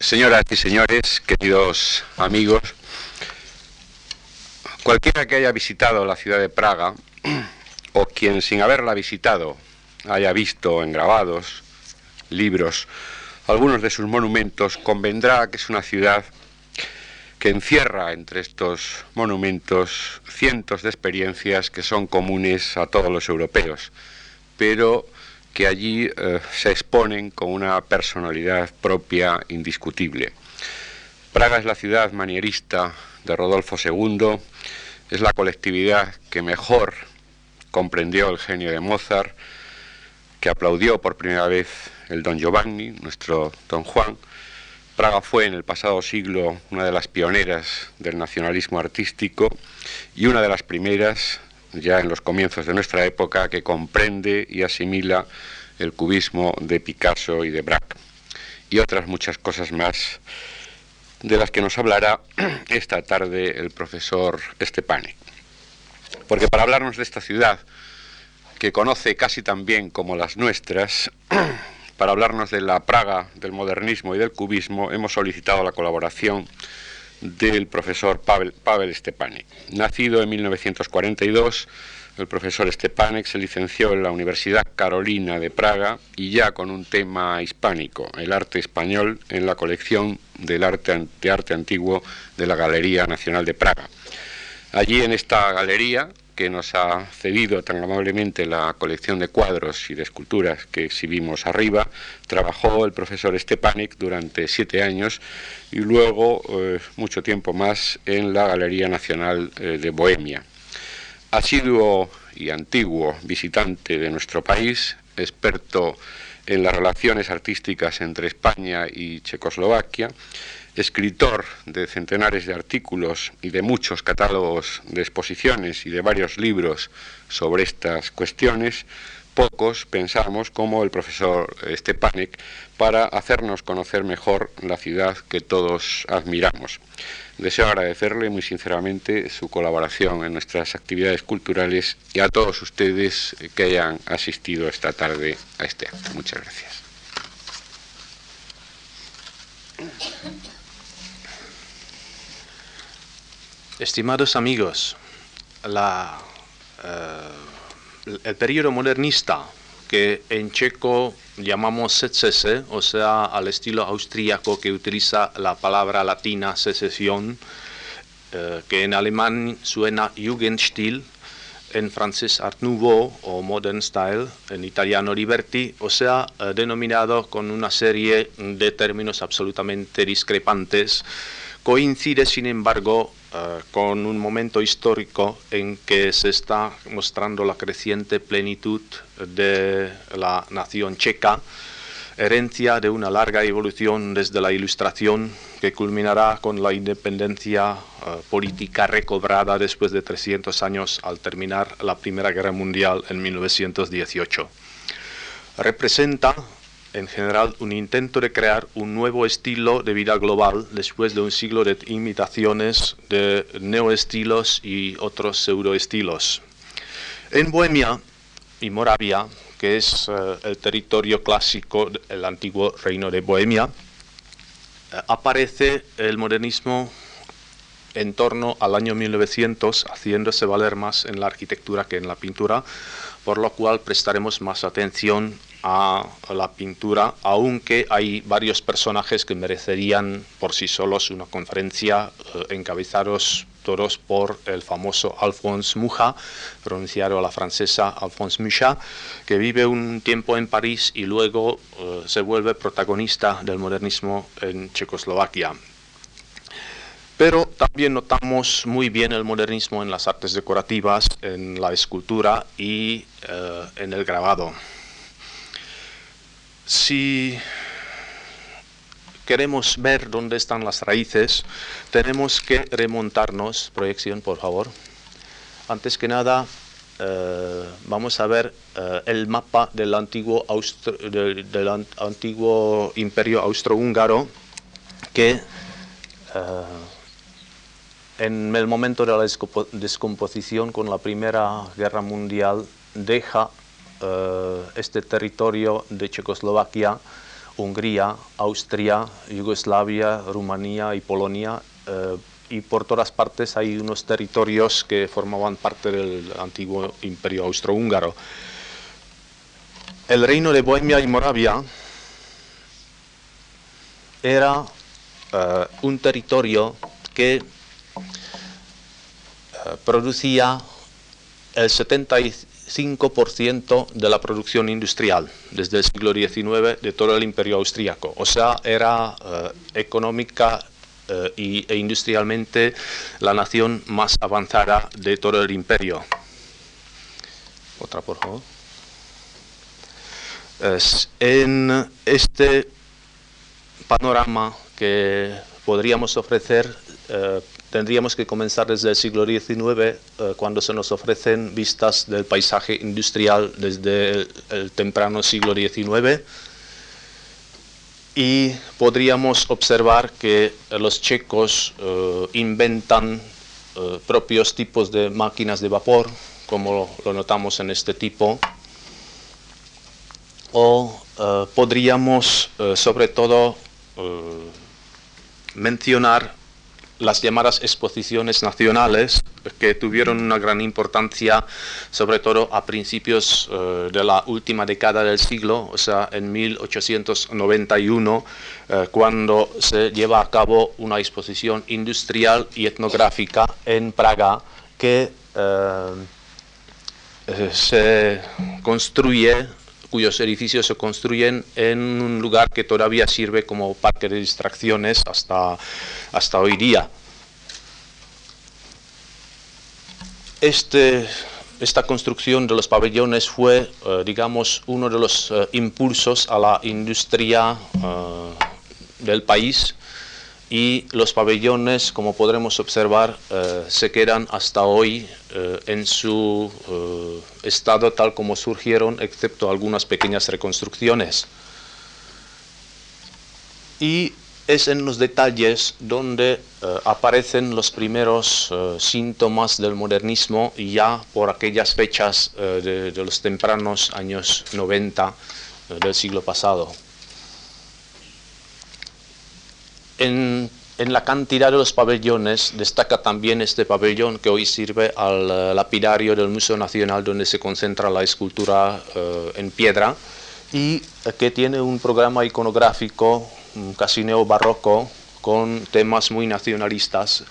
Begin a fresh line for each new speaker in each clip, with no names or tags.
Señoras y señores, queridos amigos, cualquiera que haya visitado la ciudad de Praga, o quien sin haberla visitado haya visto en grabados, libros, algunos de sus monumentos, convendrá que es una ciudad que encierra entre estos monumentos cientos de experiencias que son comunes a todos los europeos, pero que allí eh, se exponen con una personalidad propia indiscutible. Praga es la ciudad manierista de Rodolfo II, es la colectividad que mejor comprendió el genio de Mozart, que aplaudió por primera vez el Don Giovanni, nuestro Don Juan. Praga fue en el pasado siglo una de las pioneras del nacionalismo artístico y una de las primeras ya en los comienzos de nuestra época, que comprende y asimila el cubismo de Picasso y de Braque, y otras muchas cosas más de las que nos hablará esta tarde el profesor Estepane. Porque para hablarnos de esta ciudad, que conoce casi tan bien como las nuestras, para hablarnos de la Praga, del modernismo y del cubismo, hemos solicitado la colaboración del profesor Pavel, Stepanek. Nacido en 1942, el profesor Stepanek se licenció en la Universidad Carolina de Praga y ya con un tema hispánico, el arte español, en la colección del arte, de arte antiguo de la Galería Nacional de Praga. Allí en esta galería, que nos ha cedido tan amablemente la colección de cuadros y de esculturas que exhibimos arriba, trabajó el profesor Stepanek durante siete años y luego eh, mucho tiempo más en la Galería Nacional eh, de Bohemia. Asiduo y antiguo visitante de nuestro país, experto en las relaciones artísticas entre España y Checoslovaquia, escritor de centenares de artículos y de muchos catálogos de exposiciones y de varios libros sobre estas cuestiones, pocos pensamos como el profesor Stepanek para hacernos conocer mejor la ciudad que todos admiramos. Deseo agradecerle muy sinceramente su colaboración en nuestras actividades culturales y a todos ustedes que hayan asistido esta tarde a este acto. Muchas gracias.
Estimados amigos, eh, el periodo modernista, que en checo llamamos secese, o sea, al estilo austríaco que utiliza la palabra latina secesión, eh, que en alemán suena Jugendstil, en francés Art Nouveau o Modern Style, en italiano Liberty, o sea, eh, denominado con una serie de términos absolutamente discrepantes, coincide sin embargo eh, con un momento histórico en que se está mostrando la creciente plenitud de la nación checa, herencia de una larga evolución desde la Ilustración que culminará con la independencia eh, política recobrada después de 300 años al terminar la Primera Guerra Mundial en 1918. Representa en general un intento de crear un nuevo estilo de vida global después de un siglo de imitaciones de neoestilos y otros pseudoestilos. En Bohemia y Moravia, que es eh, el territorio clásico del antiguo reino de Bohemia, eh, aparece el modernismo en torno al año 1900, haciéndose valer más en la arquitectura que en la pintura, por lo cual prestaremos más atención a la pintura, aunque hay varios personajes que merecerían por sí solos una conferencia eh, encabezados todos por el famoso Alphonse Mucha, pronunciado a la francesa Alphonse Mucha, que vive un tiempo en París y luego eh, se vuelve protagonista del modernismo en Checoslovaquia. Pero también notamos muy bien el modernismo en las artes decorativas, en la escultura y eh, en el grabado. Si queremos ver dónde están las raíces, tenemos que remontarnos, proyección por favor. Antes que nada, eh, vamos a ver eh, el mapa del antiguo, del, antiguo imperio austrohúngaro que eh, en el momento de la descomposición con la Primera Guerra Mundial deja este territorio de Checoslovaquia Hungría, Austria, Yugoslavia, Rumanía y Polonia. eh, y por todas partes hay unos territorios que formaban parte del antiguo imperio austrohúngaro. El reino de Bohemia y Moravia era eh, un territorio que eh, producía el 75% de la producción industrial desde el siglo XIX de todo el imperio austríaco. O sea, era eh, económica eh, y, e industrialmente la nación más avanzada de todo el imperio. Otra, por favor. En este panorama que podríamos ofrecer, eh, tendríamos que comenzar desde el siglo XIX, eh, cuando se nos ofrecen vistas del paisaje industrial desde el, temprano siglo XIX. Y podríamos observar que eh, los checos eh, inventan propios tipos de máquinas de vapor, como lo notamos en este tipo o podríamos sobre todo mencionar las llamadas exposiciones nacionales que tuvieron una gran importancia sobre todo a principios eh, de la última década del siglo, o sea, en 1891, eh, cuando se lleva a cabo una exposición industrial y etnográfica en Praga que eh, se construye, cuyos edificios se construyen en un lugar que todavía sirve como parque de distracciones hasta, hasta hoy día. Este, esta construcción de los pabellones fue, eh, digamos, uno de los eh, impulsos a la industria eh, del país y los pabellones, como podremos observar, eh, se quedan hasta hoy eh, en su eh, estado tal como surgieron, excepto algunas pequeñas reconstrucciones. Y es en los detalles donde aparecen los primeros síntomas del modernismo ya por aquellas fechas de, los tempranos años 90 eh, del siglo pasado. En, en la cantidad de los pabellones destaca también este pabellón que hoy sirve al eh, lapidario del Museo Nacional donde se concentra la escultura eh, en piedra y eh, que tiene un programa iconográfico casi neobarroco con temas muy nacionalistas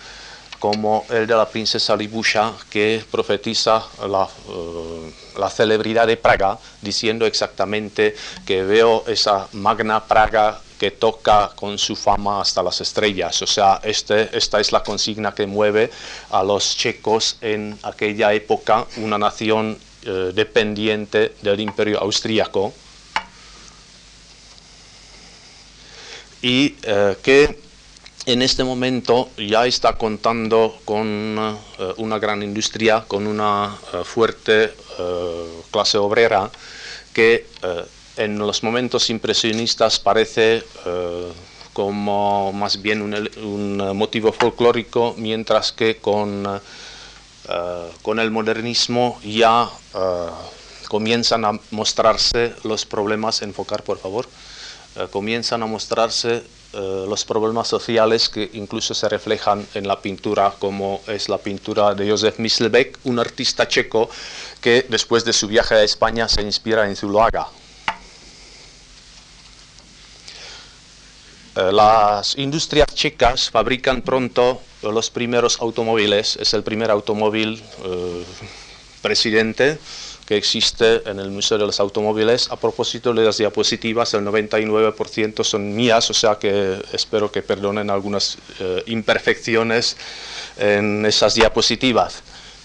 como el de la princesa Libusha que profetiza la, eh, la celebridad de Praga diciendo exactamente que veo esa magna Praga que toca con su fama hasta las estrellas. O sea, este, esta es la consigna que mueve a los checos en aquella época, una nación eh, dependiente del imperio austríaco. Y eh, que en este momento ya está contando con eh, una gran industria, con una eh, fuerte eh, clase obrera que en los momentos impresionistas parece eh, como más bien un, un motivo folclórico, mientras que con, eh, con el modernismo ya eh, comienzan a mostrarse los problemas, enfocar por favor, eh, comienzan a mostrarse eh, los problemas sociales que incluso se reflejan en la pintura, como es la pintura de Josef Myslbek, un artista checo que después de su viaje a España se inspira en Zuloaga. Las industrias checas fabrican pronto los primeros automóviles. Es el primer automóvil eh, presidente que existe en el Museo de los Automóviles. A propósito de las diapositivas, el 99% son mías, o sea que espero que perdonen algunas eh, imperfecciones en esas diapositivas.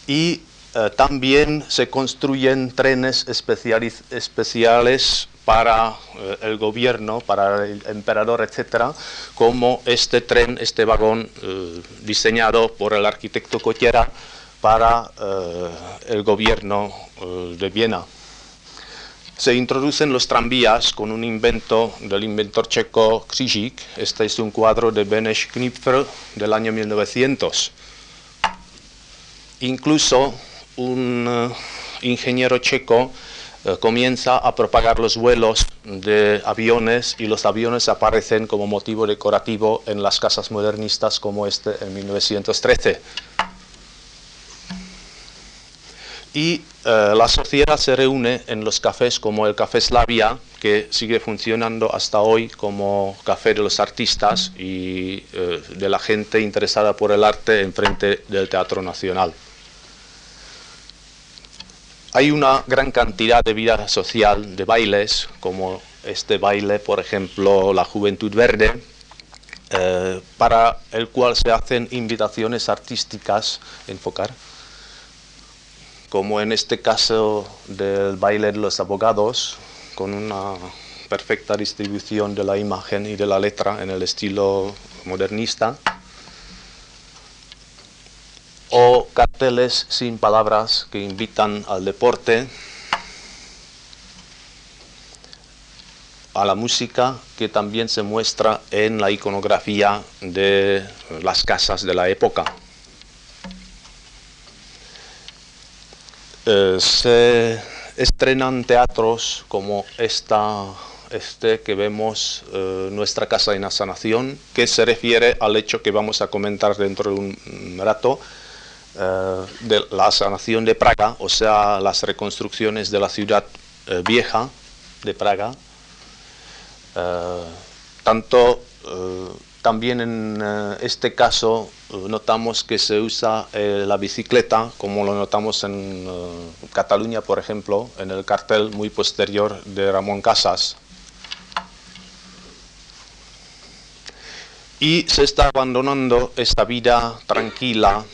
Y eh, también se construyen trenes especiales para eh, el gobierno, para el emperador, etcétera, como este tren, este vagón eh, diseñado por el arquitecto Cochera para eh, el gobierno eh, de Viena. Se introducen los tranvías con un invento del inventor checo Křižík. Este es un cuadro de Beneš Knipfer del año 1900. Incluso un eh, ingeniero checo eh, comienza a propagar los vuelos de aviones y los aviones aparecen como motivo decorativo en las casas modernistas como este en 1913. Y eh, la sociedad se reúne en los cafés como el Café Slavia, que sigue funcionando hasta hoy como café de los artistas y eh, de la gente interesada por el arte enfrente del Teatro Nacional. Hay una gran cantidad de vida social, de bailes, como este baile, por ejemplo, la Juventud Verde, eh, para el cual se hacen invitaciones artísticas, enfocar, como en este caso del baile de los abogados, con una perfecta distribución de la imagen y de la letra en el estilo modernista, o carteles sin palabras que invitan al deporte, a la música que también se muestra en la iconografía de las casas de la época. Eh, se estrenan teatros como esta, este que vemos, eh, Nuestra Casa en la Sanación, que se refiere al hecho que vamos a comentar dentro de un rato, de la sanación de Praga, o sea, las reconstrucciones de la ciudad vieja de Praga. tanto también en este caso notamos que se usa eh, la bicicleta, como lo notamos en eh, Cataluña, por ejemplo, en el cartel muy posterior de Ramón Casas. Y se está abandonando esta vida tranquila,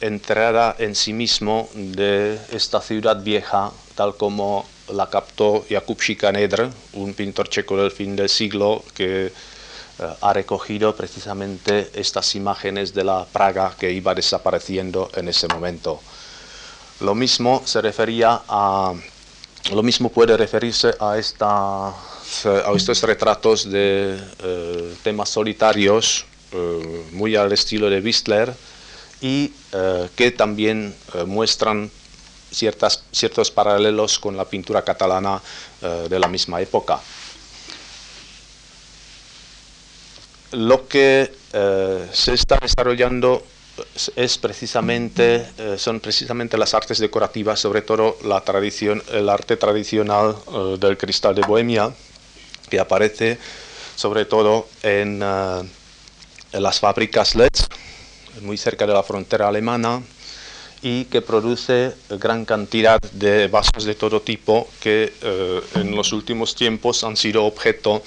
entrada en sí mismo de esta ciudad vieja, tal como la captó Jakub Schikaneder, un pintor checo del fin del siglo que eh, ha recogido precisamente estas imágenes de la Praga que iba desapareciendo en ese momento. Lo mismo se refería a, lo mismo puede referirse a, esta, a estos retratos de eh, temas solitarios, eh, muy al estilo de Whistler, y que también muestran ciertas, ciertos paralelos con la pintura catalana de la misma época. lo que eh, se está desarrollando es precisamente, eh, son precisamente las artes decorativas, sobre todo la tradición, el arte tradicional eh, del cristal de Bohemia, que aparece sobre todo en, en las fábricas LEDs, muy cerca de la frontera alemana, y que produce gran cantidad de vasos de todo tipo que en los últimos tiempos han sido objeto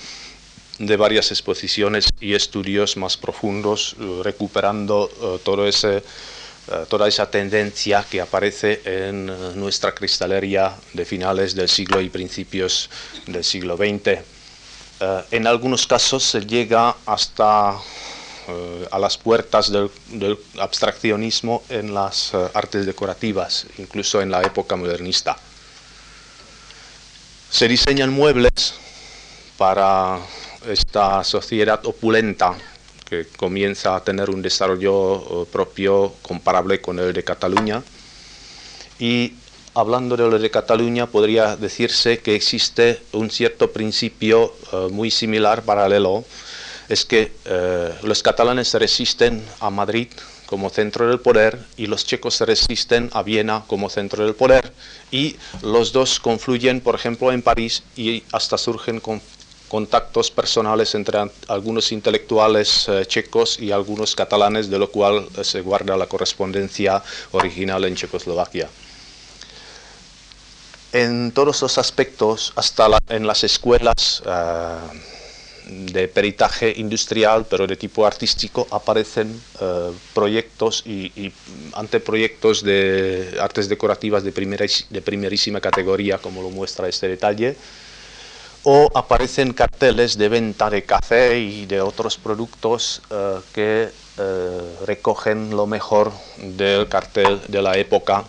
de varias exposiciones y estudios más profundos, eh, recuperando eh, todo ese, eh, toda esa tendencia que aparece en nuestra cristalería de finales del siglo y principios del siglo XX. en algunos casos se llega hasta a las puertas del, abstraccionismo en las artes decorativas, incluso en la época modernista. Se diseñan muebles para esta sociedad opulenta que comienza a tener un desarrollo eh, propio comparable con el de Cataluña. Y hablando de lo de Cataluña, podría decirse que existe un cierto principio eh, muy similar, paralelo, es que eh, los catalanes resisten a Madrid como centro del poder y los checos se resisten a Viena como centro del poder y los dos confluyen, por ejemplo, en París y hasta surgen con contactos personales entre algunos intelectuales eh, checos y algunos catalanes, de lo cual eh, se guarda la correspondencia original en Checoslovaquia. En todos los aspectos, hasta en las escuelas de peritaje industrial, pero de tipo artístico, aparecen proyectos y, anteproyectos de artes decorativas de, de primerísima categoría, como lo muestra este detalle. O aparecen carteles de venta de café y de otros productos eh, que eh, recogen lo mejor del cartel de la época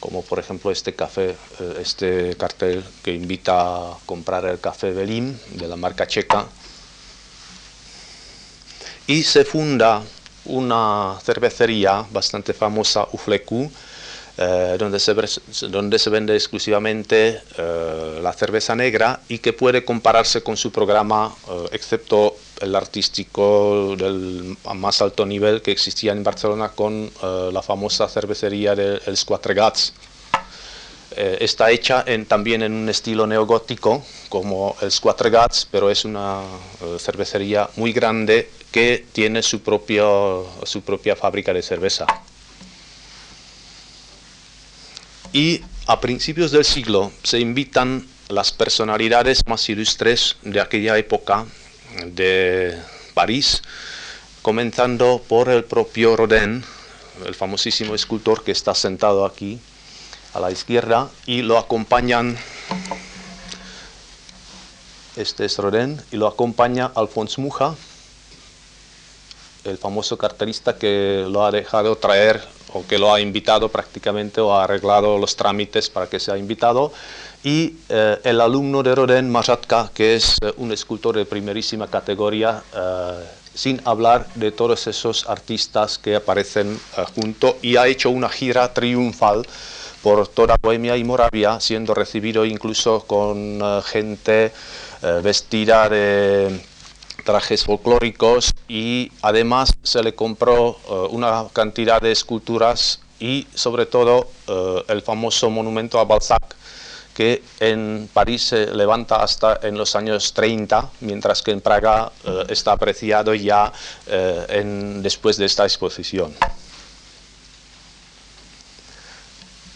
como por ejemplo este café, eh, este cartel que invita a comprar el café Belín de la marca checa. Y se funda una cervecería bastante famosa, Ufleku, eh, donde, se, donde se vende exclusivamente eh, la cerveza negra y que puede compararse con su programa, excepto el artístico del más alto nivel que existía en Barcelona con la famosa cervecería de Els Quatre Gats. está hecha también en un estilo neogótico como Els Quatre Gats, pero es una cervecería muy grande que tiene su, su propia fábrica de cerveza. Y a principios del siglo se invitan las personalidades más ilustres de aquella época de París, comenzando por el propio Rodin, el famosísimo escultor que está sentado aquí a la izquierda, y lo acompañan, este es Rodin, y lo acompaña Alphonse Muja, el famoso cartelista que lo ha dejado traer o que lo ha invitado prácticamente o ha arreglado los trámites para que sea invitado, y eh, el alumno de Rodin, Majatka, que es eh, un escultor de primerísima categoría, eh, sin hablar de todos esos artistas que aparecen junto, y ha hecho una gira triunfal por toda Bohemia y Moravia, siendo recibido incluso con gente vestida de trajes folclóricos y además se le compró una cantidad de esculturas y sobre todo el famoso monumento a Balzac que en París se levanta hasta en los años 30, mientras que en Praga eh, está apreciado ya después de esta exposición.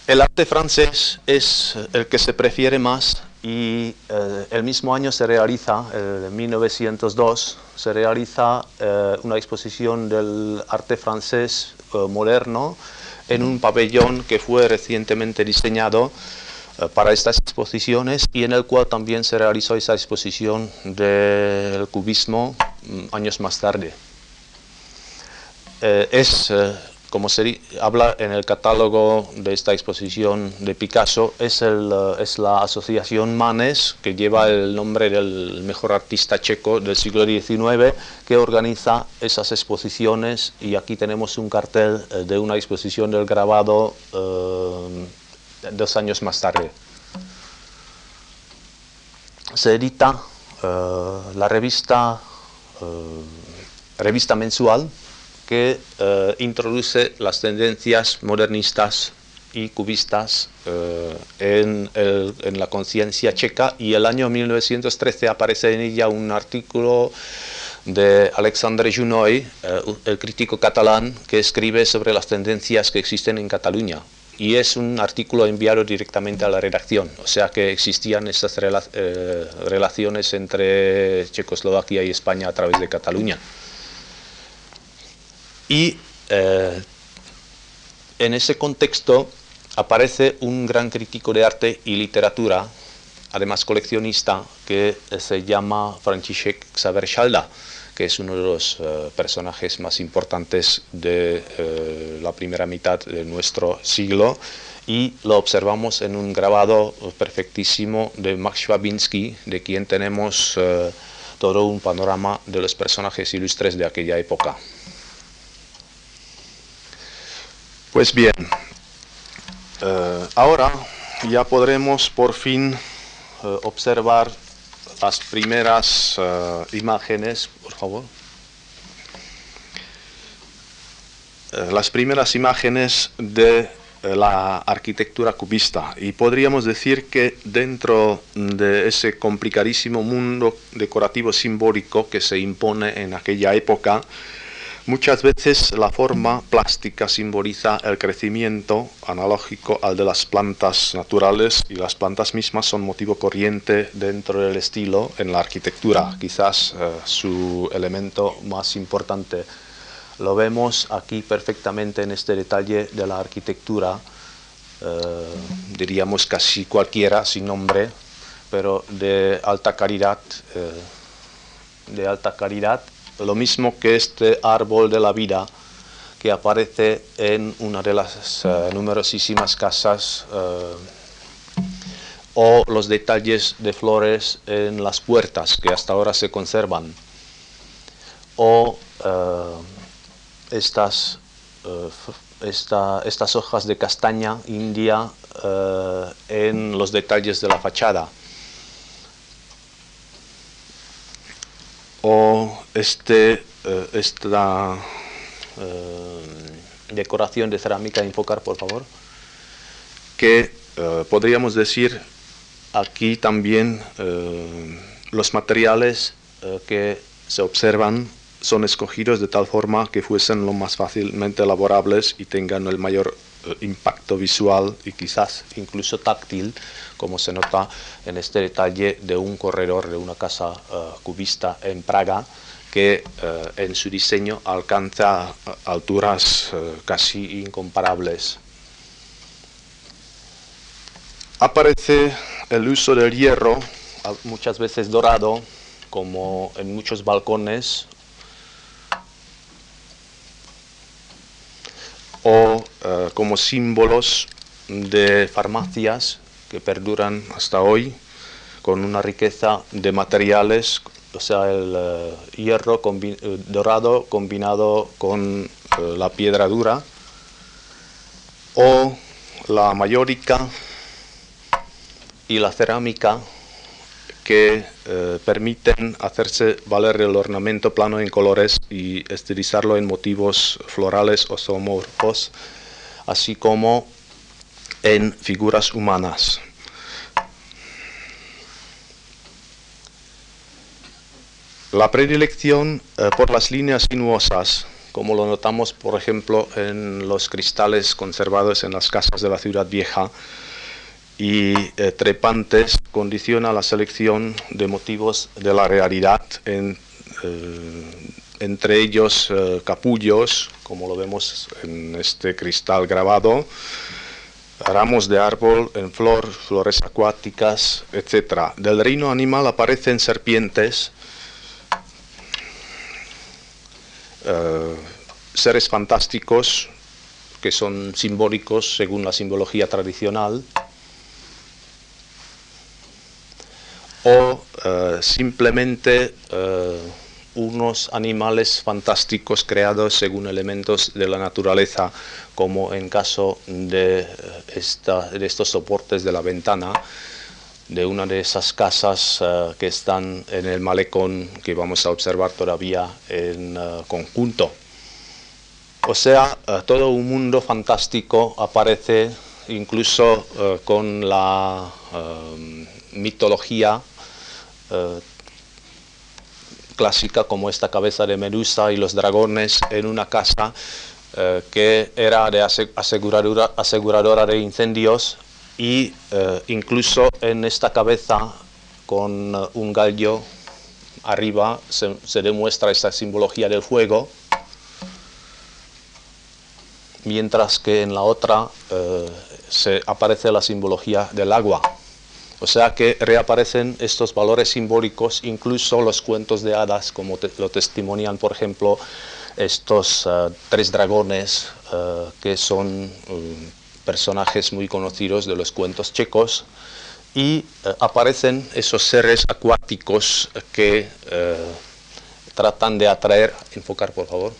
El arte francés es el que se prefiere más y eh, el mismo año se realiza, en 1902, se realiza eh, una exposición del arte francés eh, moderno en un pabellón que fue recientemente diseñado para estas exposiciones y en el cual también se realizó esa exposición del cubismo mm, años más tarde. es como se habla en el catálogo de esta exposición de Picasso, es, el, eh, es la asociación Manes, que lleva el nombre del mejor artista checo del siglo XIX, que organiza esas exposiciones y aquí tenemos un cartel eh, de una exposición del grabado eh, dos años más tarde. Se edita la revista, revista mensual que eh, introduce las tendencias modernistas y cubistas eh, en, la conciencia checa y el año 1913 aparece en ella un artículo de Alexandre Junoy, eh, el crítico catalán, que escribe sobre las tendencias que existen en Cataluña. Y es un artículo enviado directamente a la redacción, o sea que existían estas relaciones entre Checoslovaquia y España a través de Cataluña. Y eh, en ese contexto aparece un gran crítico de arte y literatura, además coleccionista, que se llama František Xaver que es uno de los eh, personajes más importantes de eh, la primera mitad de nuestro siglo y lo observamos en un grabado perfectísimo de Max Schwabinski, de quien tenemos todo un panorama de los personajes ilustres de aquella época. Pues bien, eh, ahora ya podremos por fin eh, observar las primeras eh, imágenes, por favor. las primeras imágenes de la arquitectura cubista y podríamos decir que dentro de ese complicadísimo mundo decorativo simbólico que se impone en aquella época, Muchas veces la forma plástica simboliza el crecimiento analógico al de las plantas naturales y las plantas mismas son motivo corriente dentro del estilo en la arquitectura, quizás eh, su elemento más importante. Lo vemos aquí perfectamente en este detalle de la arquitectura, eh, diríamos casi cualquiera, sin nombre, pero de alta calidad, eh, de alta calidad lo mismo que este árbol de la vida que aparece en una de las eh, numerosísimas casas eh, o los detalles de flores en las puertas que hasta ahora se conservan o eh, estas esta- estas hojas de castaña india en los detalles de la fachada. O este, eh, esta eh, decoración de cerámica, enfocar por favor, que eh, podríamos decir aquí también los materiales que se observan son escogidos de tal forma que fuesen lo más fácilmente elaborables y tengan el mayor impacto visual y quizás incluso táctil, como se nota en este detalle de un corredor de una casa eh, cubista en Praga, que eh, en su diseño alcanza eh, alturas eh, casi incomparables. Aparece el uso del hierro, muchas veces dorado, como en muchos balcones, o eh, como símbolos de farmacias que perduran hasta hoy, con una riqueza de materiales, o sea, el eh, hierro eh, dorado combinado con la piedra dura, o la mayórica y la cerámica que eh, permiten hacerse valer el ornamento plano en colores y estilizarlo en motivos florales o zoomorfos, así como en figuras humanas. La predilección eh, por las líneas sinuosas, como lo notamos por ejemplo en los cristales conservados en las casas de la ciudad vieja, y eh, trepantes condiciona la selección de motivos de la realidad, eh, entre ellos eh, capullos, como lo vemos en este cristal grabado, ramos de árbol en flor, flores acuáticas, etc. Del reino animal aparecen serpientes, seres fantásticos que son simbólicos según la simbología tradicional, o eh, simplemente eh, unos animales fantásticos creados según elementos de la naturaleza, como en caso de, eh, esta- de estos soportes de la ventana de una de esas casas que están en el malecón que vamos a observar todavía en conjunto. O sea, todo un mundo fantástico aparece incluso con la mitología eh, clásica como esta cabeza de Medusa y los dragones en una casa eh, que era de ase- aseguradora, de incendios y eh, incluso en esta cabeza con un gallo arriba se, demuestra esta simbología del fuego mientras que en la otra se aparece la simbología del agua. O sea que reaparecen estos valores simbólicos, incluso los cuentos de hadas, como lo testimonian, por ejemplo, estos eh, tres dragones, eh, que son eh, personajes muy conocidos de los cuentos checos, y eh, aparecen esos seres acuáticos que tratan de atraer, enfocar por favor,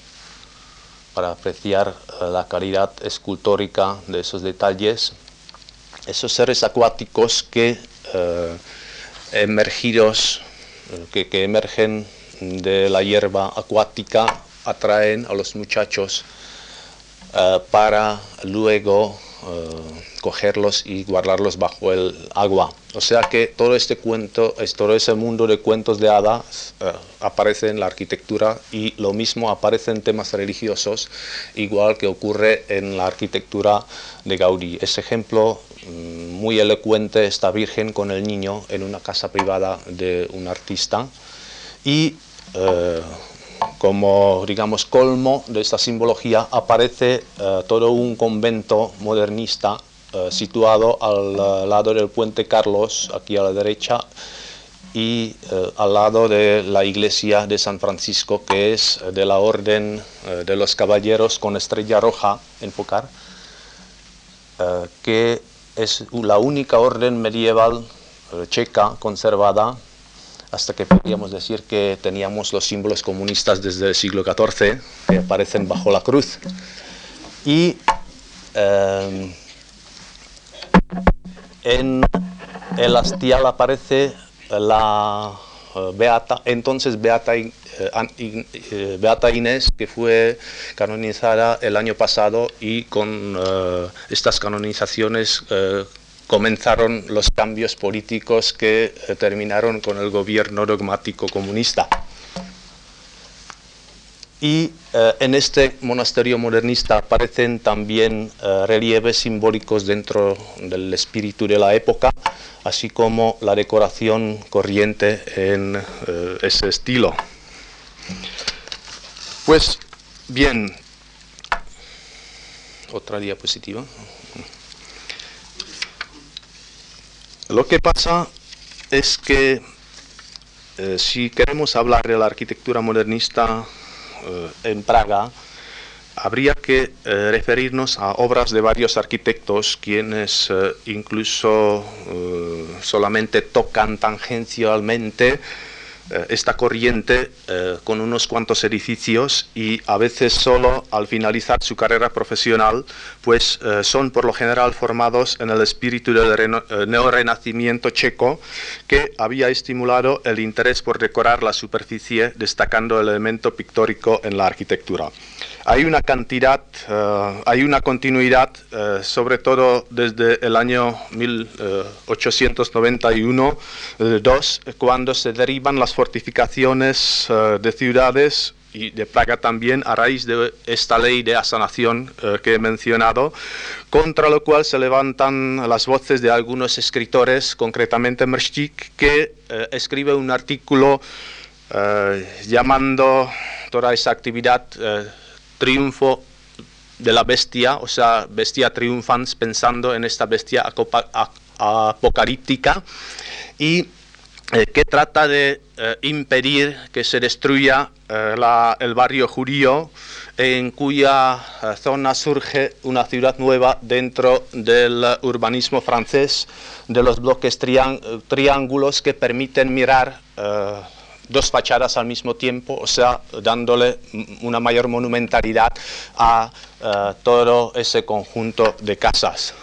para apreciar la calidad escultórica de esos detalles. Esos seres acuáticos que emergidos, eh, que, que emergen de la hierba acuática, atraen a los muchachos eh, para luego eh, cogerlos y guardarlos bajo el agua. O sea que todo este cuento, todo ese mundo de cuentos de hadas aparece en la arquitectura y lo mismo aparece en temas religiosos, igual que ocurre en la arquitectura de Gaudí. Ese ejemplo muy elocuente, esta Virgen con el niño en una casa privada de un artista. Y eh, como digamos colmo de esta simbología aparece eh, todo un convento modernista eh, situado al lado del puente Carlos, aquí a la derecha, y al lado de la iglesia de San Francisco, que es de la orden de los caballeros con estrella roja, enfocar, eh, que es la única orden medieval eh, checa conservada hasta que podríamos decir que teníamos los símbolos comunistas desde el siglo XIV, que aparecen bajo la cruz. Y en el hastial aparece la beata, entonces beata eh, eh, Beata Inés, que fue canonizada el año pasado y con eh, estas canonizaciones comenzaron los cambios políticos que terminaron con el gobierno dogmático comunista. Y en este monasterio modernista aparecen también relieves simbólicos dentro del espíritu de la época, así como la decoración corriente en ese estilo. Pues bien, otra diapositiva. Lo que pasa es que eh, si queremos hablar de la arquitectura modernista eh, en Praga, habría que eh, referirnos a obras de varios arquitectos quienes incluso solamente tocan tangencialmente eh, esta corriente eh, con unos cuantos edificios y a veces solo al finalizar su carrera profesional, pues eh, son por lo general formados en el espíritu del neorrenacimiento checo que había estimulado el interés por decorar la superficie destacando el elemento pictórico en la arquitectura hay una cantidad, eh, hay una continuidad, eh, sobre todo desde el año 1891, 2, eh, cuando se derivan las fortificaciones de ciudades y de Praga también a raíz de esta ley de asanación que he mencionado, contra lo cual se levantan las voces de algunos escritores, concretamente Mrštík, que escribe un artículo llamando toda esa actividad triunfo de la bestia, o sea, bestia triunfans pensando en esta bestia apocalíptica. Y eh, que trata de eh, impedir que se destruya eh, el barrio judío en cuya zona surge una ciudad nueva dentro del urbanismo francés de los bloques triángulos que permiten mirar dos fachadas al mismo tiempo, o sea, dándole una mayor monumentalidad a eh, todo ese conjunto de casas.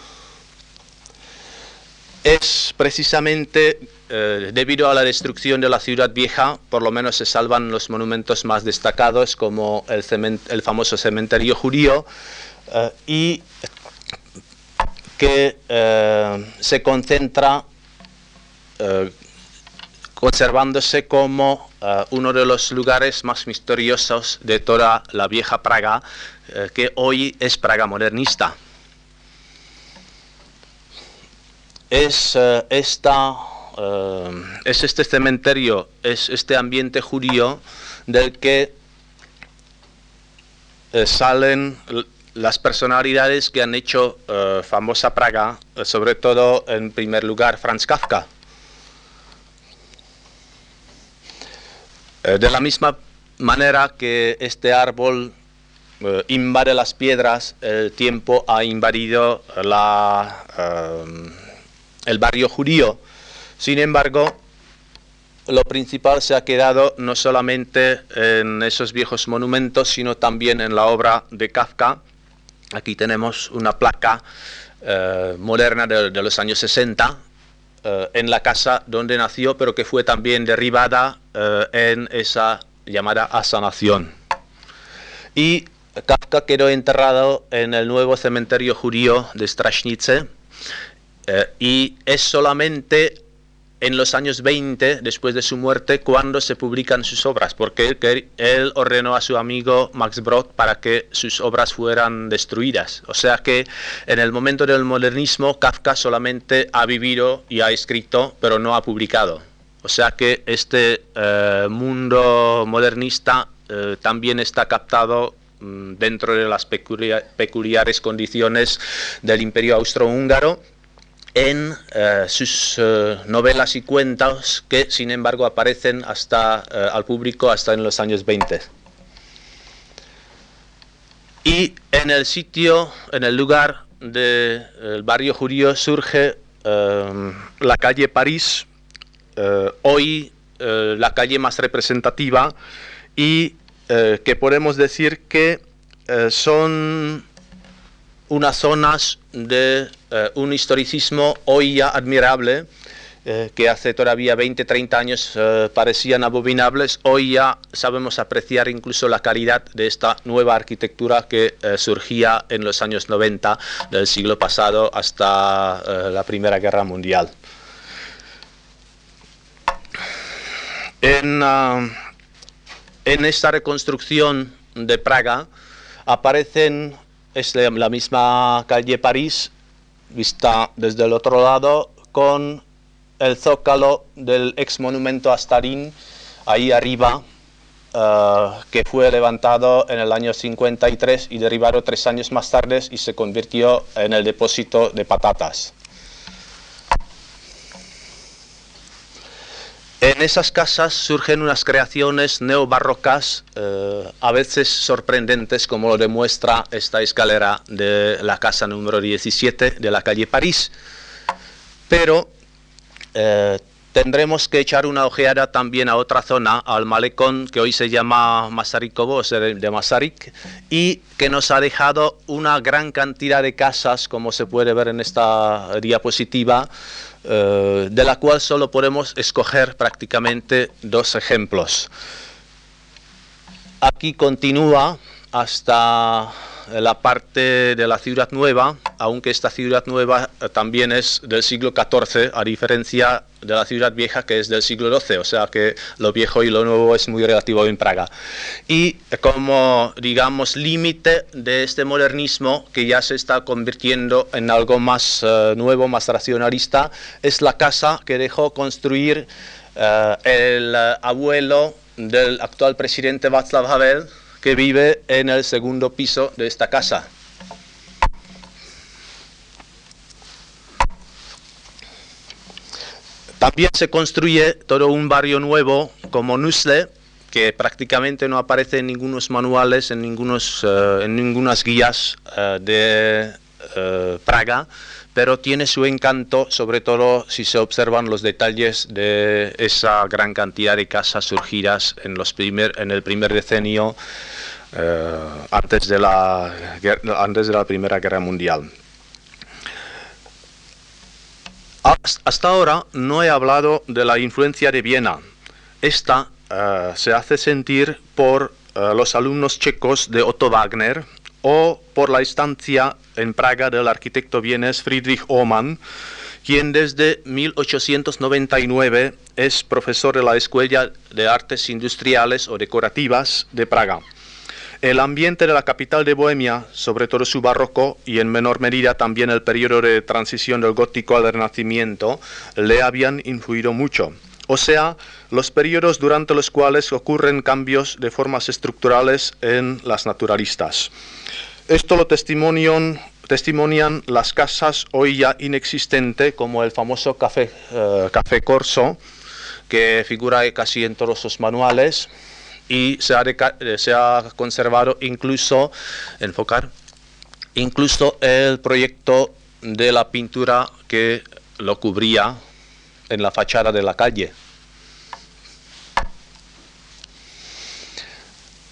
Es precisamente eh, debido a la destrucción de la ciudad vieja, por lo menos se salvan los monumentos más destacados como el, famoso cementerio judío eh, y que se concentra conservándose como eh, uno de los lugares más misteriosos de toda la vieja Praga, eh, que hoy es Praga modernista. Es, eh, esta, es este cementerio, es este ambiente judío del que salen las personalidades que han hecho famosa Praga, sobre todo en primer lugar Franz Kafka. De la misma manera que este árbol eh, invade las piedras, el tiempo ha invadido eh, el barrio judío. Sin embargo, lo principal se ha quedado no solamente en esos viejos monumentos, sino también en la obra de Kafka. Aquí tenemos una placa moderna de, los años 60, en la casa donde nació, pero que fue también derribada eh, en esa llamada asanación. Y Kafka quedó enterrado en el nuevo cementerio judío de Strashnice eh, y es solamente en los años 20, después de su muerte, cuando se publican sus obras, porque él, ordenó a su amigo Max Brod para que sus obras fueran destruidas. O sea que en el momento del modernismo, Kafka solamente ha vivido y ha escrito, pero no ha publicado. O sea que este eh, mundo modernista eh, también está captado mm, dentro de las peculiares condiciones del imperio austrohúngaro en eh, sus novelas y cuentos que sin embargo aparecen hasta al público hasta en los años 20. Y en el sitio, en el lugar del barrio judío surge la calle París, eh, hoy eh, la calle más representativa y eh, que podemos decir que son unas zonas de eh, un historicismo hoy ya admirable, eh, que hace todavía 20, 30 años eh, parecían abominables, hoy ya sabemos apreciar incluso la calidad de esta nueva arquitectura que surgía en los años 90 del siglo pasado hasta la Primera Guerra Mundial. En, en esta reconstrucción de Praga aparecen es la misma calle París, vista desde el otro lado, con el zócalo del ex monumento a Stalin ahí arriba, eh, que fue levantado en el año 53 y derribado tres años más tarde y se convirtió en el depósito de patatas. En esas casas surgen unas creaciones neobarrocas, eh, a veces sorprendentes, como lo demuestra esta escalera de la casa número 17 de la calle París. Pero eh, tendremos que echar una ojeada también a otra zona, al malecón que hoy se llama Masarikovo, o de Masaryk, y que nos ha dejado una gran cantidad de casas, como se puede ver en esta diapositiva, eh, de la cual solo podemos escoger prácticamente dos ejemplos. Aquí continúa hasta la parte de la ciudad nueva, aunque esta ciudad nueva eh, también es del siglo XIV, a diferencia de la ciudad vieja que es del siglo XII, o sea que lo viejo y lo nuevo es muy relativo en Praga. Y como, digamos, límite de este modernismo que ya se está convirtiendo en algo más eh, nuevo, más racionalista, es la casa que dejó construir eh, el abuelo del actual presidente Václav Havel, que vive en el segundo piso de esta casa. También se construye todo un barrio nuevo como Nusle, que prácticamente no aparece en ningunos manuales, en, ningunos, eh, en ningunas guías eh, de eh, Praga, pero tiene su encanto, sobre todo si se observan los detalles de esa gran cantidad de casas surgidas en, el primer decenio eh, antes, de la, antes de la Primera Guerra Mundial. Hasta ahora no he hablado de la influencia de Viena. Esta eh, se hace sentir por eh, los alumnos checos de Otto Wagner o por la estancia en Praga del arquitecto vienes Friedrich Oman, quien desde 1899 es profesor de la Escuela de Artes Industriales o Decorativas de Praga. El ambiente de la capital de Bohemia, sobre todo su barroco y en menor medida también el periodo de transición del gótico al renacimiento, le habían influido mucho. O sea, los periodos durante los cuales ocurren cambios de formas estructurales en las naturalistas. Esto lo testimonian, testimonian las casas hoy ya inexistentes, como el famoso Café, eh, Café Corso, que figura casi en todos los manuales, y se ha, eh, se ha conservado incluso, enfocar, incluso el proyecto de la pintura que lo cubría en la fachada de la calle.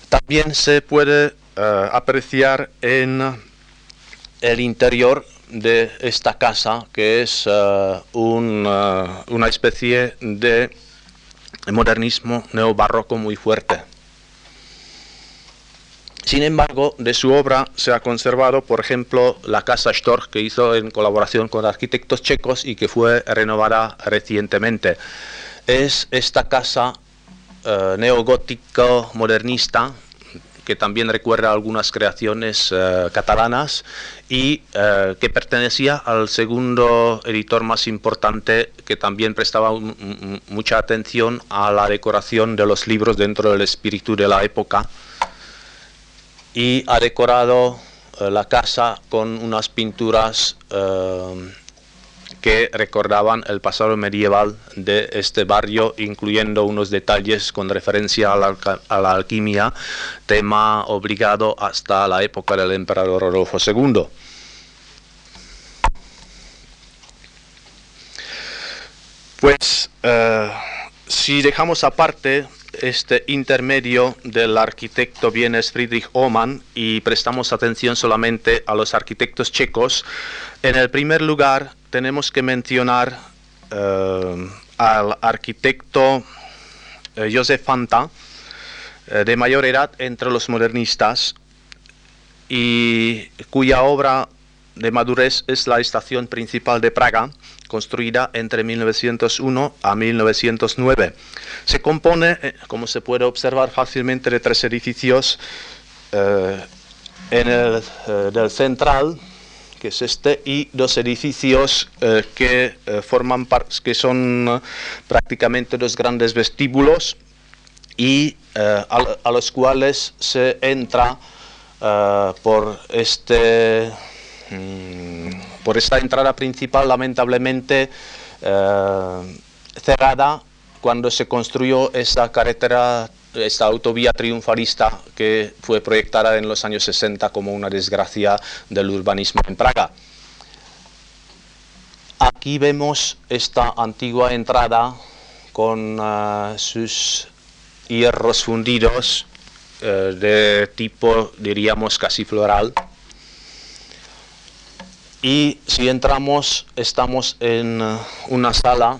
También se puede apreciar en el interior de esta casa, que es eh, una especie de modernismo neobarroco muy fuerte. Sin embargo, de su obra se ha conservado, por ejemplo, la casa Storch que hizo en colaboración con arquitectos checos y que fue renovada recientemente. Es esta casa eh, neogótico modernista que también recuerda algunas creaciones eh, catalanas y eh, que pertenecía al segundo editor más importante que también prestaba mucha atención a la decoración de los libros dentro del espíritu de la época. Y ha decorado eh, la casa con unas pinturas que recordaban el pasado medieval de este barrio, incluyendo unos detalles con referencia a la, alquimia, tema obligado hasta la época del emperador Rodolfo II. Pues eh, si dejamos aparte este intermedio del arquitecto Vienes Friedrich Oman y prestamos atención solamente a los arquitectos checos, en el primer lugar tenemos que mencionar eh, al arquitecto eh, Josef Fanta, eh, de mayor edad entre los modernistas, y cuya obra de madurez es la estación principal de Praga, construida entre 1901 a 1909. Se compone, eh, como se puede observar fácilmente, de tres edificios. En el del central, que es este, y dos edificios que forman que son prácticamente dos grandes vestíbulos y a, los cuales se entra por este mm, por esta entrada principal lamentablemente eh, cerrada cuando se construyó esta carretera, esta autovía triunfalista que fue proyectada en los años 60 como una desgracia del urbanismo en Praga. Aquí vemos esta antigua entrada con eh, sus hierros fundidos eh, de tipo, diríamos, casi floral. Y si entramos, estamos en eh, una sala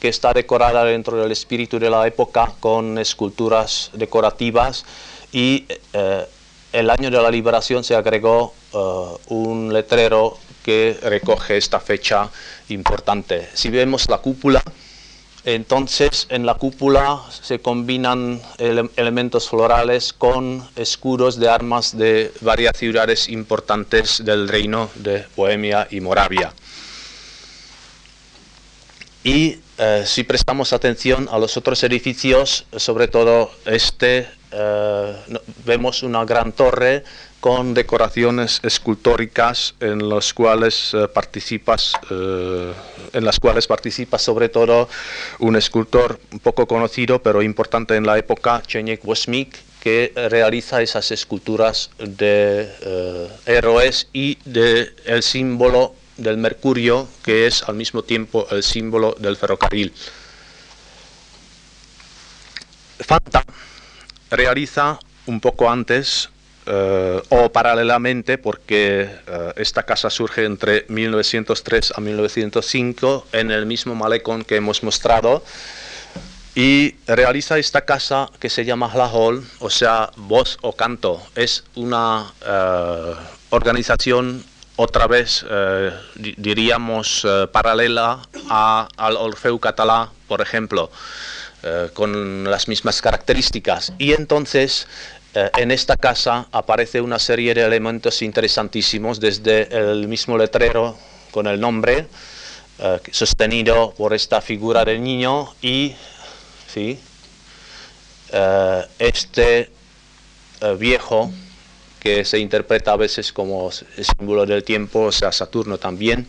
que está decorada dentro del espíritu de la época con esculturas decorativas y eh, el año de la liberación se agregó eh, un letrero que recoge esta fecha importante. Si vemos la cúpula, entonces en la cúpula se combinan elementos florales con escudos de armas de varias ciudades importantes del reino de Bohemia y Moravia. Y eh, si prestamos atención a los otros edificios, sobre todo este, eh, vemos una gran torre con decoraciones escultóricas en las cuales eh, participas en las cuales participa sobre todo un escultor poco conocido pero importante en la época Chenek Wosmik que realiza esas esculturas de héroes y de el símbolo del mercurio que es al mismo tiempo el símbolo del ferrocarril Fanta realiza un poco antes eh, o paralelamente, porque eh, esta casa surge entre 1903 a 1905 en el mismo malecón que hemos mostrado y realiza esta casa que se llama La Hall, o sea, voz o canto. Es una eh, organización otra vez, diríamos, paralela al Orfeu Catalá, por ejemplo, con las mismas características. Y entonces eh, en esta casa aparece una serie de elementos interesantísimos, desde el mismo letrero con el nombre, eh, sostenido por esta figura del niño, y ¿sí? Eh, este viejo que se interpreta a veces como símbolo del tiempo, o sea, Saturno también.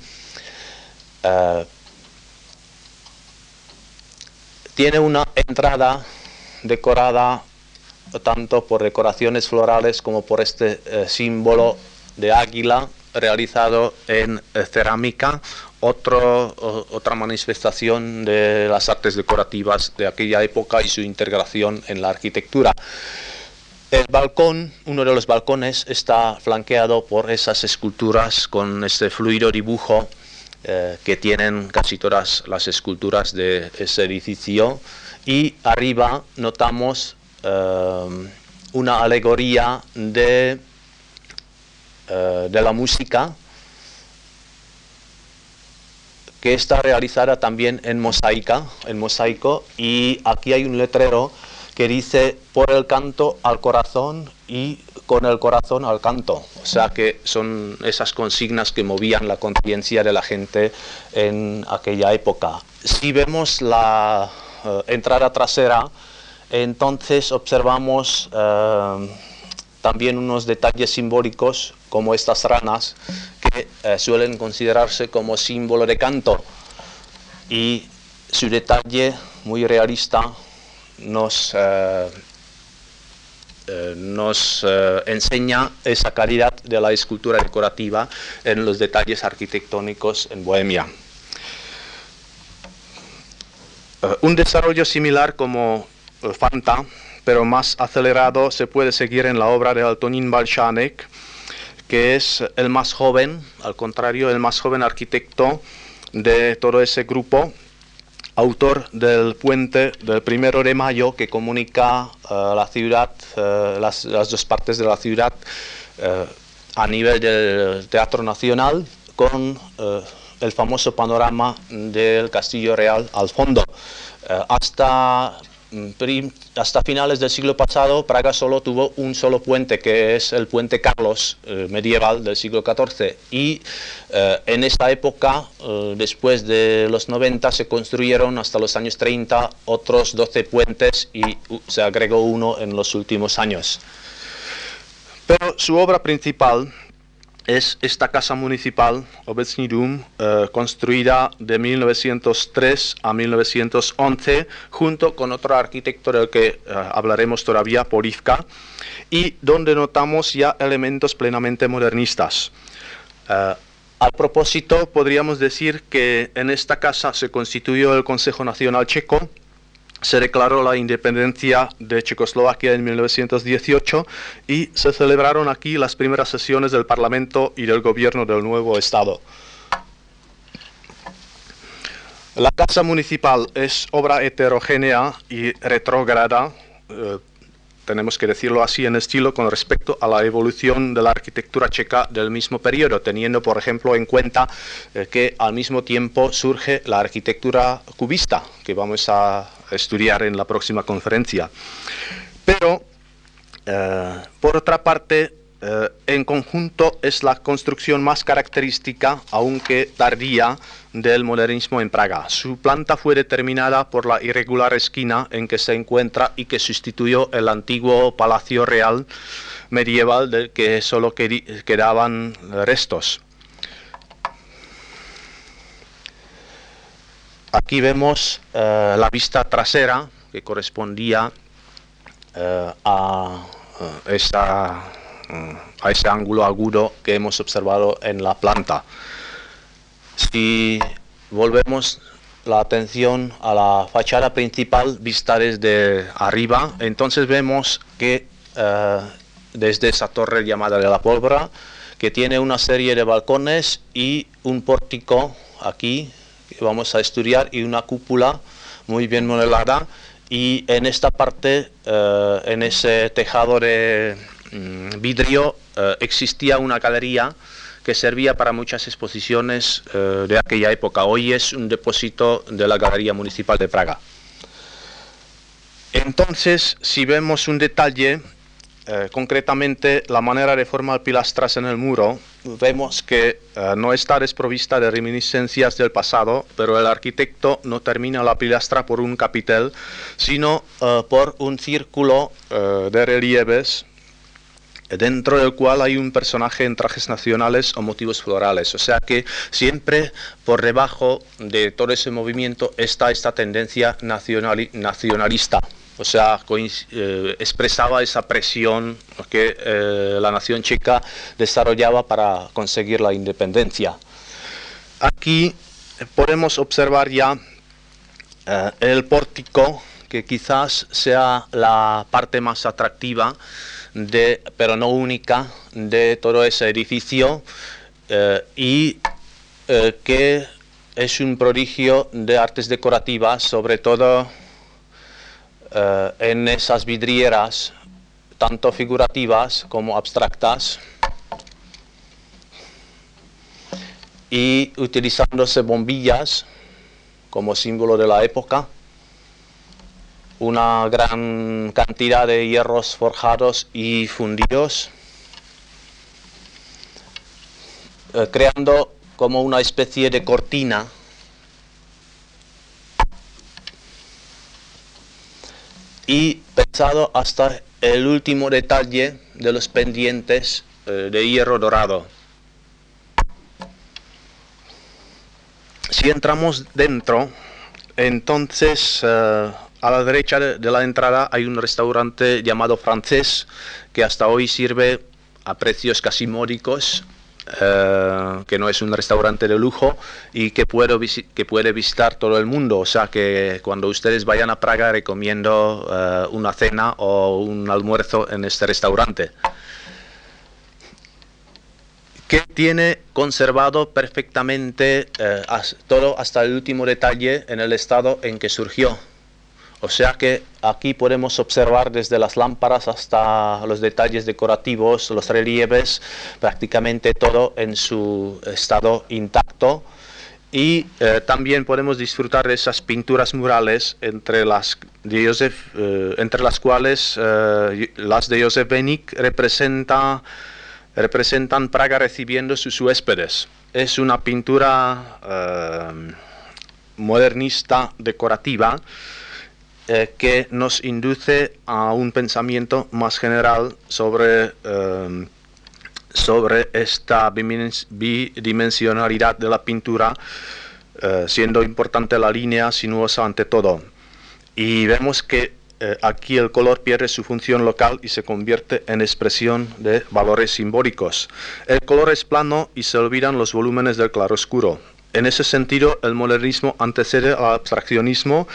tiene una entrada decorada tanto por decoraciones florales como por este eh, símbolo de águila realizado en eh, cerámica, otra manifestación de las artes decorativas de aquella época y su integración en la arquitectura. El balcón, uno de los balcones, está flanqueado por esas esculturas con este fluido dibujo eh, que tienen casi todas las esculturas de ese edificio. Y arriba notamos Em, una alegoría de, eh, de la música que está realizada también en en mosaico, y aquí hay un letrero que dice por el canto al corazón y con el corazón al canto. O sea que son esas consignas que movían la conciencia de la gente en aquella época. Si vemos la eh, entrada trasera, entonces observamos eh, también unos detalles simbólicos como estas ranas que eh, suelen considerarse como símbolo de canto y su detalle muy realista nos, eh, nos enseña esa calidad de la escultura decorativa en los detalles arquitectónicos en Bohemia. un desarrollo similar como Fanta, pero más acelerado se puede seguir en la obra de Altonín Balshanek, que es el más joven, al contrario, el más joven arquitecto de todo ese grupo, autor del puente del primero de mayo que comunica eh, la ciudad, eh, las, dos partes de la ciudad eh, a nivel del Teatro Nacional con el famoso panorama del Castillo Real al fondo. hasta hasta finales del siglo pasado, Praga solo tuvo un solo puente, que es el puente Carlos eh, medieval del siglo XIV. Y eh, en esta época, eh, después de los 90, se construyeron hasta los años 30 otros 12 puentes y se agregó uno en los últimos años. Pero su obra principal es esta casa municipal, Obecní eh, construida de 1903 a 1911, junto con otro arquitecto del que eh, hablaremos todavía, Porivka, y donde notamos ya elementos plenamente modernistas. Eh, al propósito, podríamos decir que en esta casa se constituyó el Consejo Nacional Checo, se declaró la independencia de Checoslovaquia en 1918 y se celebraron aquí las primeras sesiones del Parlamento y del gobierno del nuevo Estado. La Casa Municipal es obra heterogénea y retrógrada, eh, tenemos que decirlo así en estilo, con respecto a la evolución de la arquitectura checa del mismo periodo, teniendo, por ejemplo, en cuenta eh, que al mismo tiempo surge la arquitectura cubista, que vamos a estudiar en la próxima conferencia. Pero, eh, por otra parte, eh, en conjunto es la construcción más característica, aunque tardía, del modernismo en Praga. Su planta fue determinada por la irregular esquina en que se encuentra y que sustituyó el antiguo palacio real medieval del que solo quedaban restos. Aquí vemos eh, la vista trasera que correspondía eh, a, esa, a ese ángulo agudo que hemos observado en la planta. Si volvemos la atención a la fachada principal vista desde arriba, entonces vemos que eh, desde esa torre llamada de la pólvora, que tiene una serie de balcones y un pórtico aquí que vamos a estudiar y una cúpula muy bien modelada y en esta parte, eh, en ese tejado de mm, vidrio, eh, existía una galería que servía para muchas exposiciones eh, de aquella época. Hoy es un depósito de la Galería Municipal de Praga. Entonces, si vemos un detalle, eh, concretamente la manera de formar pilastras en el muro, vemos que eh, no está desprovista de reminiscencias del pasado, pero el arquitecto no termina la pilastra por un capitel, sino por un círculo de relieves dentro del cual hay un personaje en trajes nacionales o motivos florales. O sea que siempre por debajo de todo ese movimiento está esta tendencia nacionalista. O sea, eh, expresaba esa presión que eh, la nación checa desarrollaba para conseguir la independencia. Aquí podemos observar ya eh, el pórtico, que quizás sea la parte más atractiva de, pero no única, de todo ese edificio eh, y eh, que es un prodigio de artes decorativas, sobre todo eh, en esas vidrieras, tanto figurativas como abstractas, y utilizándose bombillas como símbolo de la época una gran cantidad de hierros forjados y fundidos, eh, creando como una especie de cortina y pensado hasta el último detalle de los pendientes eh, de hierro dorado. Si entramos dentro, entonces eh, a la derecha de, la entrada hay un restaurante llamado Francés que hasta hoy sirve a precios casi módicos eh, que no es un restaurante de lujo y que, que puede visitar todo el mundo. O sea que cuando ustedes vayan a Praga recomiendo eh, una cena o un almuerzo en este restaurante que tiene conservado perfectamente eh, todo hasta el último detalle en el estado en que surgió. O sea que aquí podemos observar desde las lámparas hasta los detalles decorativos, los relieves, prácticamente todo en su estado intacto. Y eh, también podemos disfrutar de esas pinturas murales entre las, de Josef, eh, entre las cuales eh, las de Josef Benik representa, representan Praga recibiendo sus huéspedes. Es una pintura modernista decorativa eh, que nos induce a un pensamiento más general sobre, em, sobre esta bidimensionalidad de la pintura, eh, siendo importante la línea sinuosa ante todo. Y vemos que eh, aquí el color pierde su función local y se convierte en expresión de valores simbólicos. El color es plano y se olvidan los volúmenes del claroscuro. En ese sentido, el modernismo antecede al abstraccionismo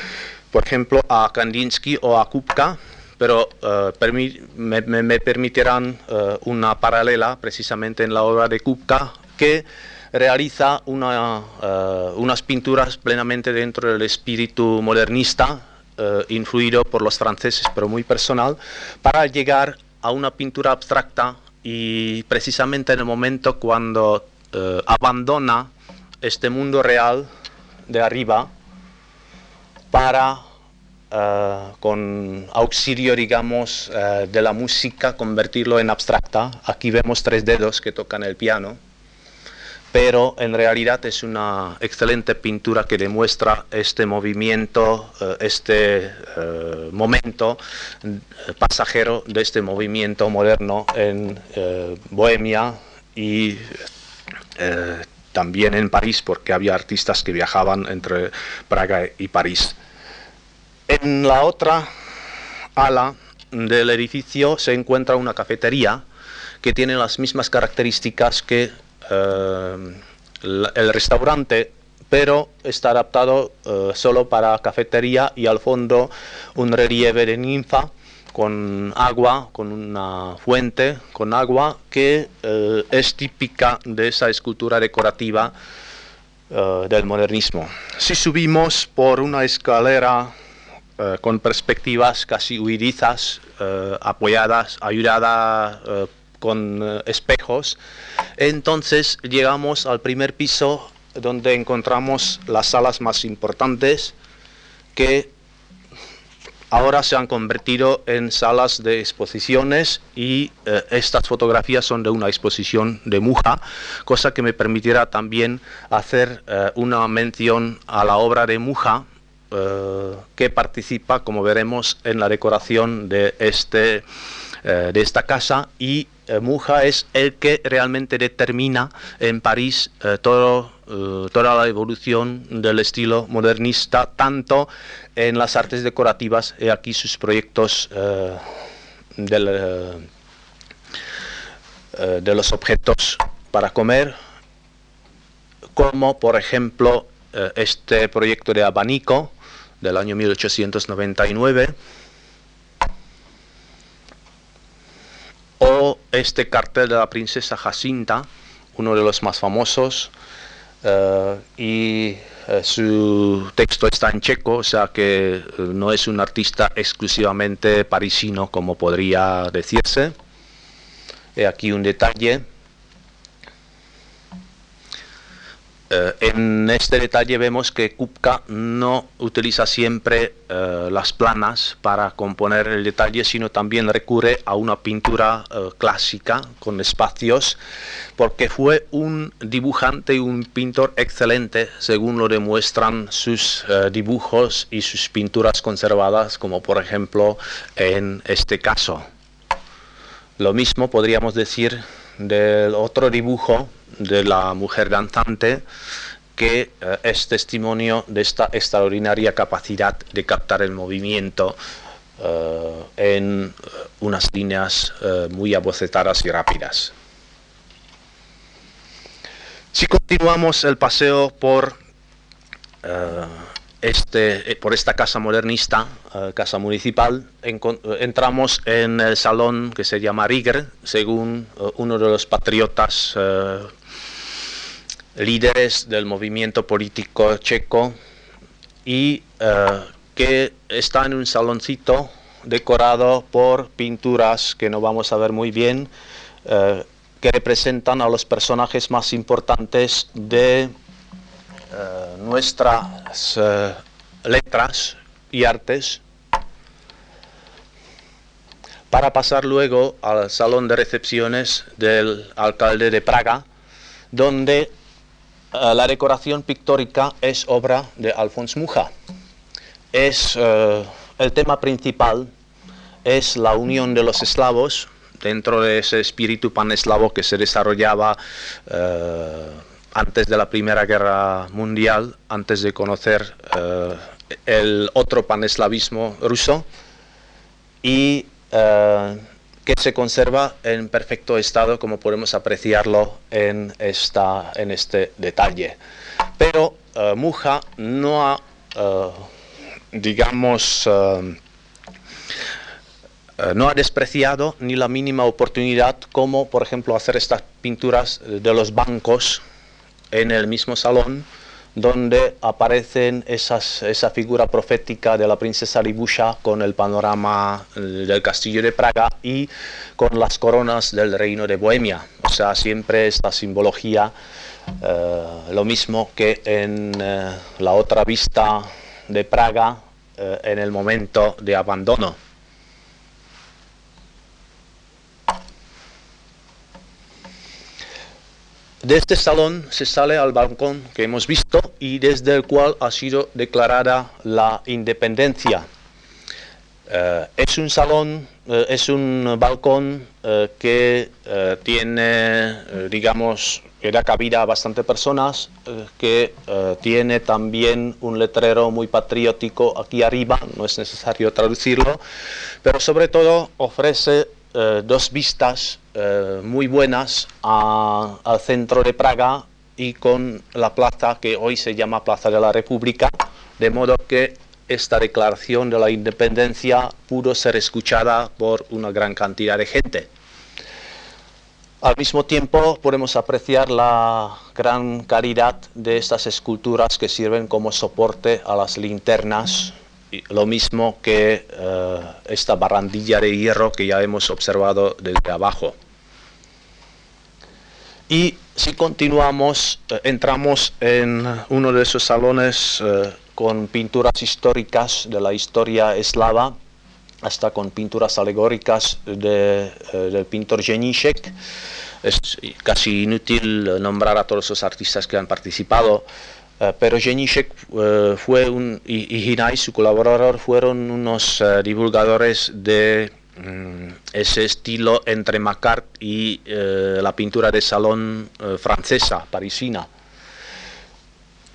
por ejemplo, a Kandinsky o a Kupka, pero eh, me, permitirán eh, una paralela precisamente en la obra de Kupka que realiza una, eh, unas pinturas plenamente dentro del espíritu modernista, influido por los franceses, pero muy personal, para llegar a una pintura abstracta y precisamente en el momento cuando abandona este mundo real de arriba para, eh, con auxilio, digamos, eh, de la música, convertirlo en abstracta. Aquí vemos tres dedos que tocan el piano, pero en realidad es una excelente pintura que demuestra este movimiento, eh, este momento pasajero de este movimiento moderno en Bohemia y también en París, porque había artistas que viajaban entre Praga y París. En la otra ala del edificio se encuentra una cafetería que tiene las mismas características que eh, el restaurante, pero está adaptado eh, solo para cafetería y al fondo un relieve de ninfa con agua, con una fuente con agua que eh, es típica de esa escultura decorativa del modernismo. Si subimos por una escalera eh, con perspectivas casi huidizas, eh, apoyadas, ayudadas eh, con espejos. Entonces llegamos al primer piso donde encontramos las salas más importantes que ahora se han convertido en salas de exposiciones y estas fotografías son de una exposición de Muja, cosa que me permitirá también hacer una mención a la obra de Muja, eh, que participa, como veremos, en la decoración de, este, eh, de esta casa. Y eh, Muja es el que realmente determina en París toda la evolución del estilo modernista, tanto en las artes decorativas y aquí sus proyectos de los objetos para comer, como por ejemplo este proyecto de abanico del año 1899, o este cartel de la princesa Jacinta, uno de los más famosos, eh, y eh, su texto está en checo, o sea que eh, no es un artista exclusivamente parisino como podría decirse. He aquí un detalle. Eh, en este detalle vemos que Kupka no utiliza siempre eh, las planas para componer el detalle, sino también recurre a una pintura eh, clásica con espacios, porque fue un dibujante y un pintor excelente, según lo demuestran sus dibujos y sus pinturas conservadas, como por ejemplo en este caso. Lo mismo podríamos decir del otro dibujo de la mujer danzante que eh, es testimonio de esta extraordinaria capacidad de captar el movimiento eh, en eh, unas líneas muy abocetadas y rápidas. Si continuamos el paseo por, este, por esta casa modernista, casa municipal, entramos en el salón que se llama Rieger, según uno de los patriotas líderes del movimiento político checo y que está en un saloncito decorado por pinturas que no vamos a ver muy bien, eh, que representan a los personajes más importantes de eh, nuestras eh, letras y artes, para pasar luego al salón de recepciones del alcalde de Praga, donde la decoración pictórica es obra de Alfons Mucha. Es eh, el tema principal, es la unión de los eslavos dentro de ese espíritu paneslavo que se desarrollaba eh, antes de la Primera Guerra Mundial, antes de conocer eh, el otro paneslavismo ruso, y que se conserva en perfecto estado, como podemos apreciarlo en, esta, en este detalle. Pero Muja no ha digamos, eh, eh, no ha despreciado ni la mínima oportunidad como, por ejemplo, hacer estas pinturas de los bancos en el mismo salón donde aparecen esas, esa figura profética de la princesa Libusha con el panorama eh, del castillo de Praga y con las coronas del reino de Bohemia. O sea, siempre esta simbología, lo mismo que en la otra vista de Praga eh, en el momento de abandono. De este salón se sale al balcón que hemos visto y desde el cual ha sido declarada la independencia. Eh, es un salón, eh, es un balcón que tiene, digamos, que da cabida a bastante personas, eh, que eh, tiene también un letrero muy patriótico aquí arriba, no es necesario traducirlo, pero sobre todo ofrece eh, dos vistas muy buenas al centro de Praga y con la plaza que hoy se llama Plaza de la República, de modo que esta declaración de la independencia pudo ser escuchada por una gran cantidad de gente. Al mismo tiempo podemos apreciar la gran calidad de estas esculturas que sirven como soporte a las linternas, lo mismo que eh, esta barandilla de hierro que ya hemos observado desde abajo. Y si continuamos, eh, entramos en uno de esos salones eh, con pinturas históricas de la historia eslava, hasta con pinturas alegóricas de, del pintor Jeníšek es casi inútil nombrar a todos los artistas que han participado, pero Jeníšek eh, fue y, y su colaborador, fueron unos eh, divulgadores de mm, ese estilo entre Macart y la pintura de salón francesa, parisina.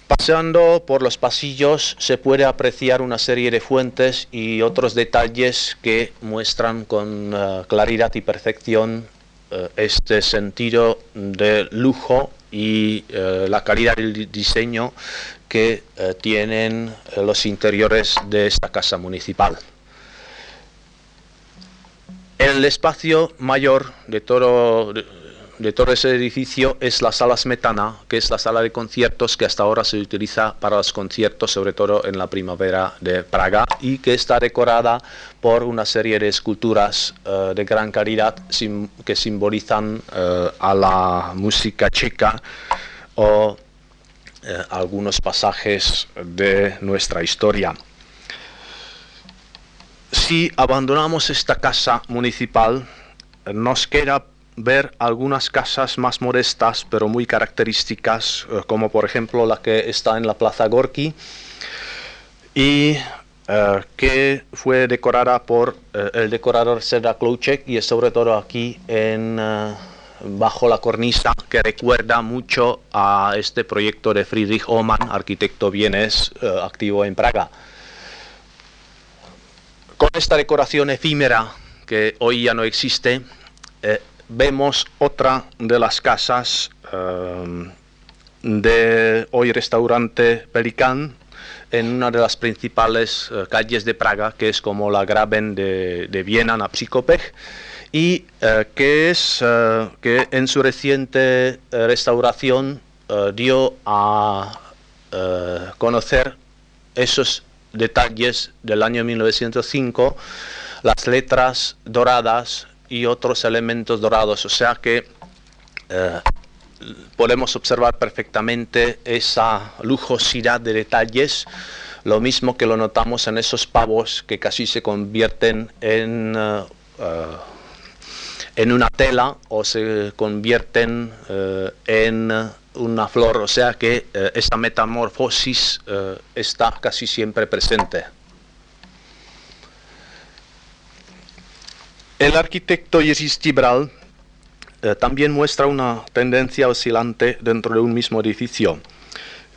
Paseando por los pasillos se puede apreciar una serie de fuentes y otros detalles que muestran con claridad y perfección eh, este sentido de lujo y eh, la calidad del diseño que eh, tienen los interiores de esta casa municipal. El espacio mayor de todo, todo ese edificio es la sala Smetana, que es la sala de conciertos que hasta ahora se utiliza para los conciertos, sobre todo en la primavera de Praga, y que está decorada por una serie de esculturas eh, de gran calidad que simbolizan eh, a la música checa o eh, algunos pasajes de nuestra historia. Si abandonamos esta casa municipal, nos queda ver algunas casas más modestas pero muy características, eh, como por ejemplo la que está en la Plaza Gorki y eh, que fue decorada por eh, el decorador Seda Klouček y sobre todo aquí en, bajo la cornisa que recuerda mucho a este proyecto de Friedrich Oman, arquitecto vienes activo en Praga. Con esta decoración efímera que hoy ya no existe, vemos otra de las casas em, de hoy restaurante Pelicán en una de las principales eh, calles de Praga, que es como la Graben de, de Viena, na y eh, que, es, eh, que en su reciente restauración dio a conocer esos detalles del año 1905, las letras doradas y otros elementos dorados, o sea que podemos observar perfectamente esa lujosidad de detalles, lo mismo que lo notamos en esos pavos que casi se convierten en, eh, eh, en una tela o se convierten eh, en una flor, o sea que esta metamorfosis está casi siempre presente. El arquitecto Jerzy Stibral eh, también muestra una tendencia oscilante dentro de un mismo edificio.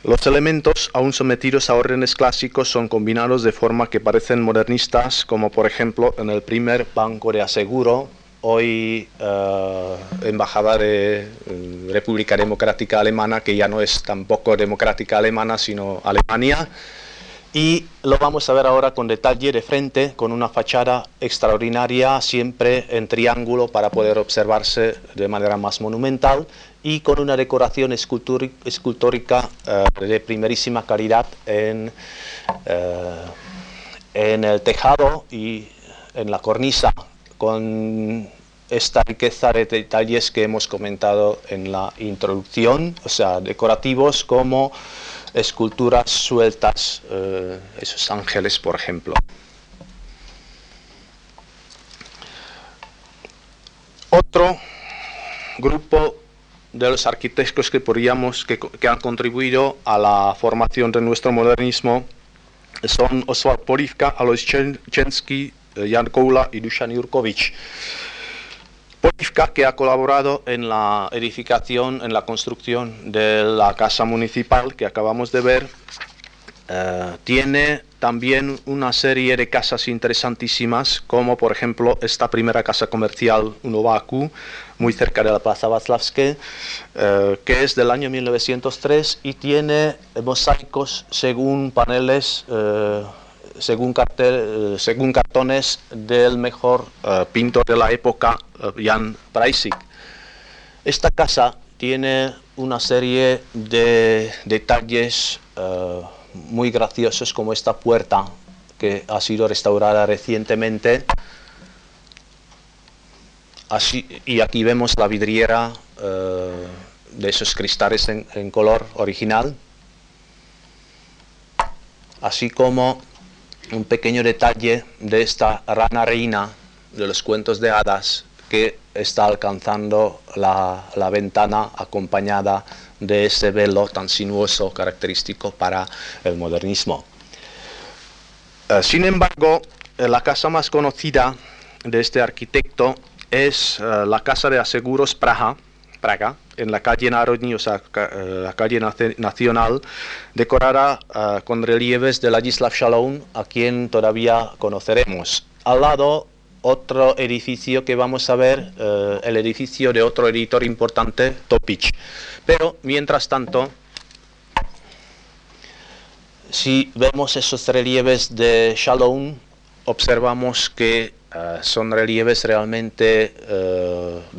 Los elementos, aún sometidos a órdenes clásicos, son combinados de forma que parecen modernistas, como por ejemplo en el primer banco de aseguro, hoy eh, embajada de eh, República Democrática Alemana, que ya no es tampoco democrática alemana, sino Alemania, y lo vamos a ver ahora con detalle de frente, con una fachada extraordinaria, siempre en triángulo para poder observarse de manera más monumental y con una decoración escultórica eh, de primerísima calidad en, eh, en el tejado y en la cornisa, con esta riqueza de detalles que hemos comentado en la introducción, o sea, decorativos como esculturas sueltas, eh, esos ángeles, por ejemplo. Otro grupo de los arquitectos que podríamos que, que, han contribuido a la formación de nuestro modernismo son Oswald Polivka, Alois Chensky, eh, Jan Koula y Dusan Jurkovic. Polivka, que ha colaborado en la edificación, en la construcción de la casa municipal que acabamos de ver, eh, tiene también una serie de casas interesantísimas, como por ejemplo esta primera casa comercial Unovaku, muy cerca de la Plaza Václavské, eh, que es del año 1903 y tiene mosaicos según paneles. Eh, según, cartel, eh, según cartones del mejor uh, pintor de la época, uh, Jan Preissig. Esta casa tiene una serie de detalles uh, muy graciosos como esta puerta que ha sido restaurada recientemente. Así, y aquí vemos la vidriera de esos cristales en, en color original, así como un pequeño detalle de esta rana reina de los cuentos de hadas que está alcanzando la, la ventana acompañada de ese velo tan sinuoso característico para el modernismo. Uh, sin embargo, eh, la casa más conocida de este arquitecto es uh, la Casa de Aseguros Praga, Praga, en la calle Narodní, o sea, eh, la calle nacional, decorada uh, con relieves de Ladislav Shalom, a quien todavía conoceremos. Al lado, otro edificio que vamos a ver, uh, el edificio de otro editor importante, Topic. Pero, mientras tanto, si vemos esos relieves de Shalom, observamos que son relieves realmente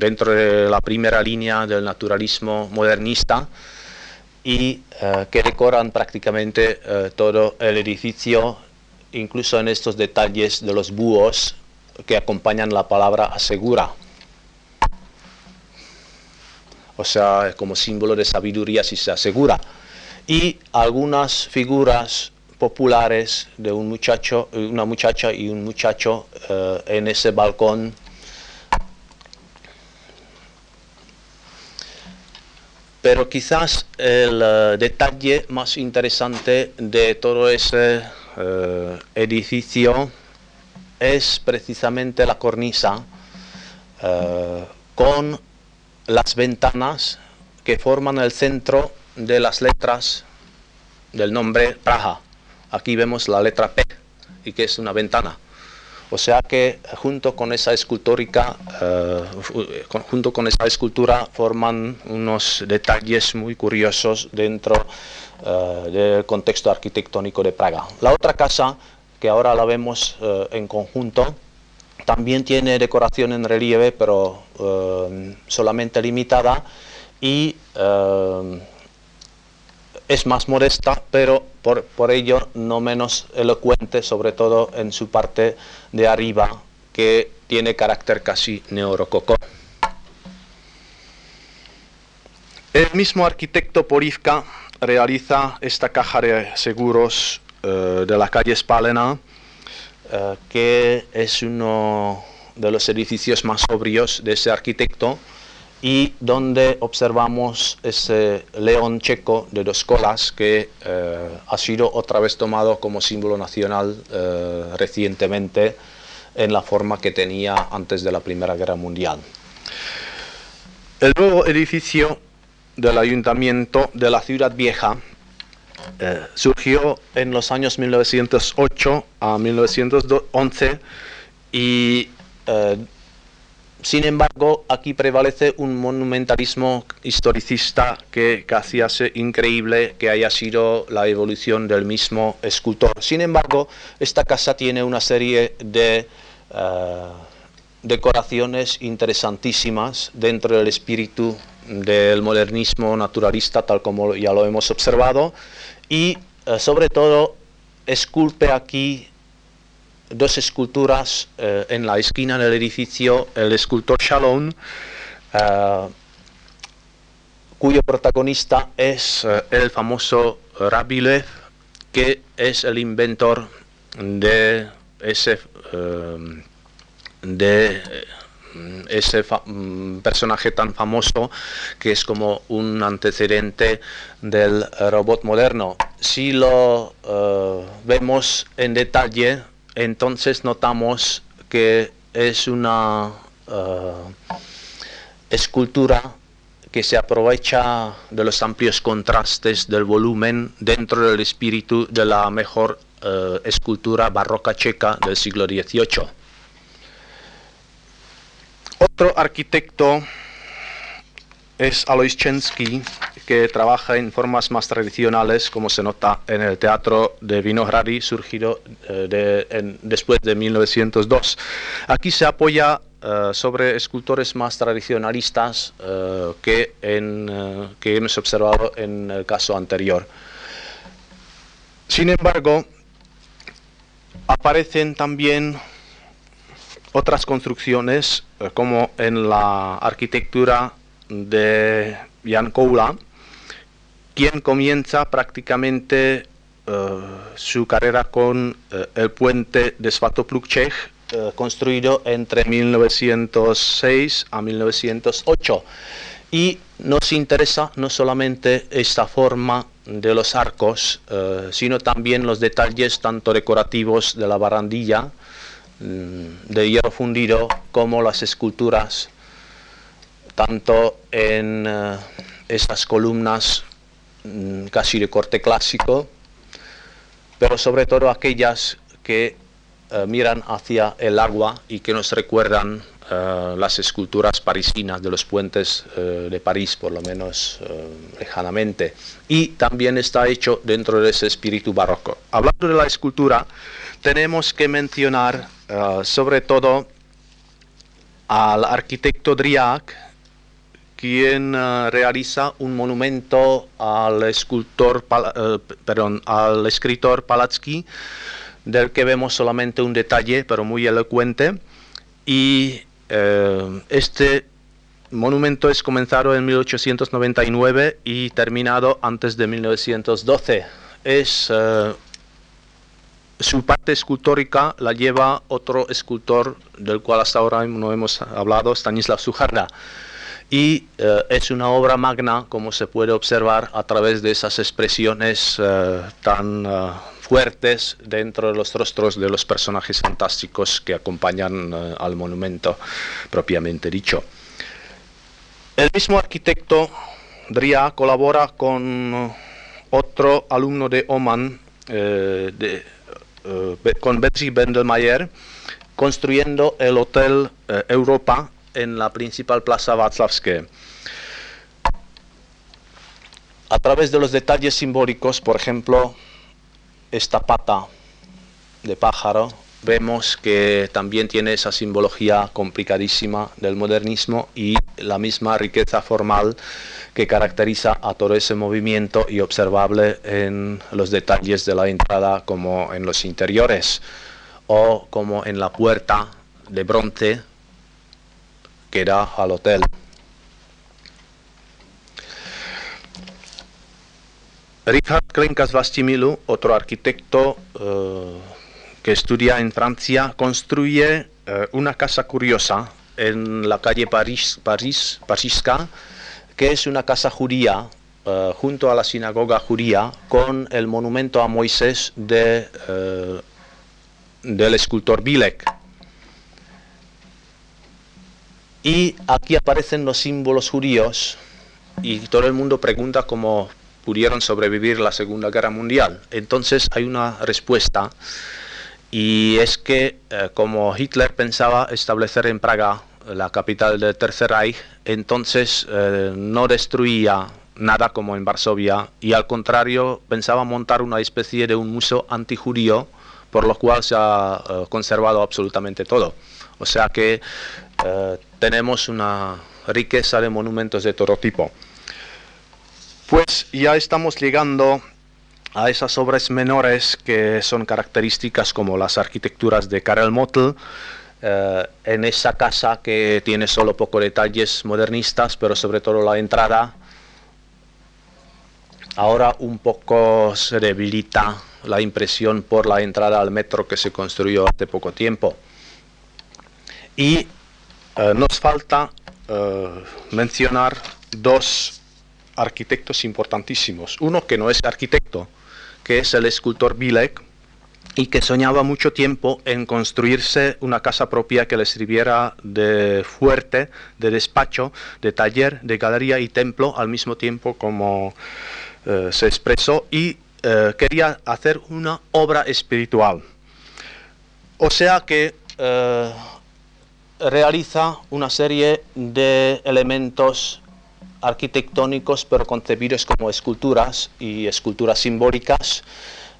dentro de la primera línea del naturalismo modernista y uh, que decoran prácticamente todo el edificio, incluso en estos detalles de los búhos que acompañan la palabra asegura. O sea, como símbolo de sabiduría si se asegura. Y algunas figuras populares de un muchacho, una muchacha y un muchacho uh, en ese balcón. Pero quizás el uh, detalle más interesante de todo ese uh, edificio es precisamente la cornisa con las ventanas que forman el centro de las letras del nombre Praja. Aquí vemos la letra P y que es una ventana. O sea que junto con esa escultórica, junto con esa escultura forman unos detalles muy curiosos dentro del contexto arquitectónico de Praga. La otra casa, que ahora la vemos en conjunto, también tiene decoración en relieve, pero solamente limitada y es más modesta, pero por, ello no menos elocuente, sobre todo en su parte de arriba, que tiene carácter casi neorococó. El mismo arquitecto Porivka realiza esta caja de seguros eh, de la calle Spalena, eh, que es uno de los edificios más sobrios de ese arquitecto, y donde observamos ese león checo de dos colas que eh, ha sido otra vez tomado como símbolo nacional eh, recientemente en la forma que tenía antes de la Primera Guerra Mundial. El nuevo edificio del ayuntamiento de la ciudad vieja eh, surgió en los años 1908 a 1911 y sin embargo, aquí prevalece un monumentalismo historicista que casi hace increíble que haya sido la evolución del mismo escultor. Sin embargo, esta casa tiene una serie de eh, decoraciones interesantísimas dentro del espíritu del modernismo naturalista, tal como ya lo hemos observado, y eh, sobre todo esculpe aquí dos esculturas eh, en la esquina del edificio, el escultor Shalom, eh, cuyo protagonista es eh, el famoso Rabilev, que es el inventor de ese, de ese mm, personaje tan famoso que es como un antecedente del robot moderno. Si lo vemos en detalle, entonces notamos que es una eh, escultura que se aprovecha de los amplios contrastes del volumen dentro del espíritu de la mejor eh, escultura barroca checa del siglo XVIII. Otro arquitecto es Alois Chensky, que trabaja en formas más tradicionales, como se nota en el teatro de Vinohrady, surgido eh, después de 1902. Aquí se apoya eh, sobre escultores más tradicionalistas eh, que, en, que hemos observado en el caso anterior. Sin embargo, aparecen también otras construcciones, como en la arquitectura de Jan Koula, quien comienza prácticamente eh, su carrera con eh, el puente de Svatoplukchech, eh, construido entre 1906 a 1908. Y nos interesa no solamente esta forma de los arcos, sino también los detalles tanto decorativos de la barandilla mm, de hierro fundido como las esculturas, tanto en estas columnas Mm, casi de corte clásico, pero sobre todo aquellas que eh, miran hacia el agua y que nos recuerdan eh, las esculturas parisinas de los puentes de París, por lo menos lejanamente. Y también está hecho dentro de ese espíritu barroco. Hablando de la escultura, tenemos que mencionar sobre todo al arquitecto Driac, quien eh, realiza un monumento al escultor, eh, perdón, al escritor Palatsky, del que vemos solamente un detalle, pero muy elocuente. Y eh, este monumento es comenzado en 1899 y terminado antes de 1912. Es su parte escultórica la lleva otro escultor del cual hasta ahora no hemos hablado, Stanislav Sujarda y eh, es una obra magna, como se puede observar a través de esas expresiones eh, tan eh, fuertes dentro de los rostros de los personajes fantásticos que acompañan al monumento propiamente dicho. El mismo arquitecto Dria colabora con otro alumno de Oman, de, con Betsy Bendelmayer, construyendo el Hotel Europa en la principal plaza Václavské. A través de los detalles simbólicos, por ejemplo, esta pata de pájaro, vemos que también tiene esa simbología complicadísima del modernismo y la misma riqueza formal que caracteriza a todo ese movimiento y observable en los detalles de la entrada como en los interiores o como en la puerta de bronce que al hotel. Richard Klenkas Vastimilu, otro arquitecto eh, que estudia en Francia, construye eh, una casa curiosa en la calle París, París, Parisca, que es una casa judía eh, junto a la sinagoga judía con el monumento a Moisés de, del escultor Bilek. Y aquí aparecen los símbolos judíos y todo el mundo pregunta cómo pudieron sobrevivir la Segunda Guerra Mundial. Entonces hay una respuesta y es que eh, como Hitler pensaba establecer en Praga la capital del Tercer Reich, entonces eh, no destruía nada como en Varsovia y al contrario pensaba montar una especie de un museo antijudío por lo cual se ha eh, conservado absolutamente todo. O sea que tenemos una riqueza de monumentos de todo tipo. Pues ya estamos llegando a esas obras menores que son características como las arquitecturas de Karel Mottl, eh, en esa casa que tiene solo pocos detalles modernistas, pero sobre todo la entrada. Ahora un poco se debilita la impresión por la entrada al metro que se construyó hace poco tiempo. Y eh, nos falta eh, mencionar dos arquitectos importantísimos. Uno que no es arquitecto, que es el escultor Bilek, y que soñaba mucho tiempo en construirse una casa propia que le sirviera de fuerte, de despacho, de taller, de galería y templo al mismo tiempo como eh, se expresó y quería hacer una obra espiritual. O sea que realiza una serie de elementos arquitectónicos, pero concebidos como esculturas y esculturas simbólicas,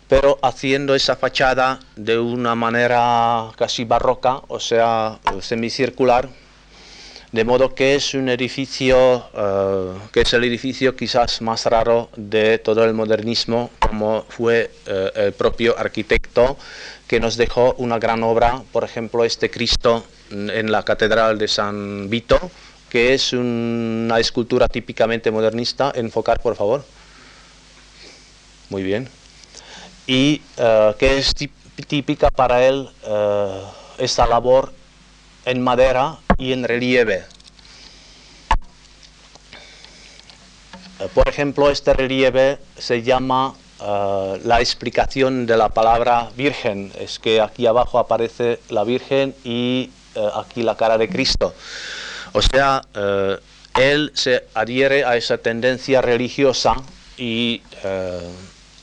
pero haciendo esa fachada de una manera casi barroca, o sea, semicircular, de modo que es un edificio eh, que es el edificio quizás más raro de todo el modernismo, como fue eh, el propio arquitecto que nos dejó una gran obra, por ejemplo, este Cristo en la Catedral de San Vito, que es una escultura típicamente modernista. Enfocar, por favor. Muy bien. Y eh, que es típica para él eh, esta labor en madera y en relieve. Eh, por ejemplo, este relieve se llama la explicación de la palabra virgen. Es que aquí abajo aparece la virgen y aquí la cara de Cristo. O sea, eh, él se adhiere a esa tendencia religiosa y eh,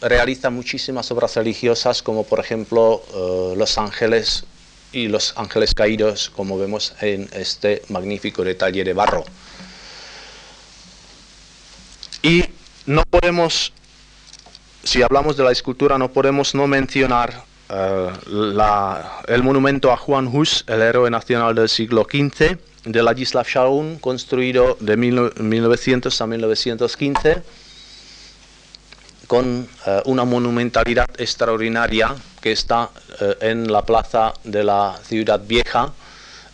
realiza muchísimas obras religiosas, como por ejemplo eh, Los Ángeles y Los Ángeles Caídos, como vemos en este magnífico detalle de barro. Y no podemos, si hablamos de la escultura, no podemos no mencionar el monumento a Juan Hus, el héroe nacional del siglo XV, de Ladislav Shaun, construido de 1900 a 1915, con eh, una monumentalidad extraordinaria que está eh, en la plaza de la ciudad vieja,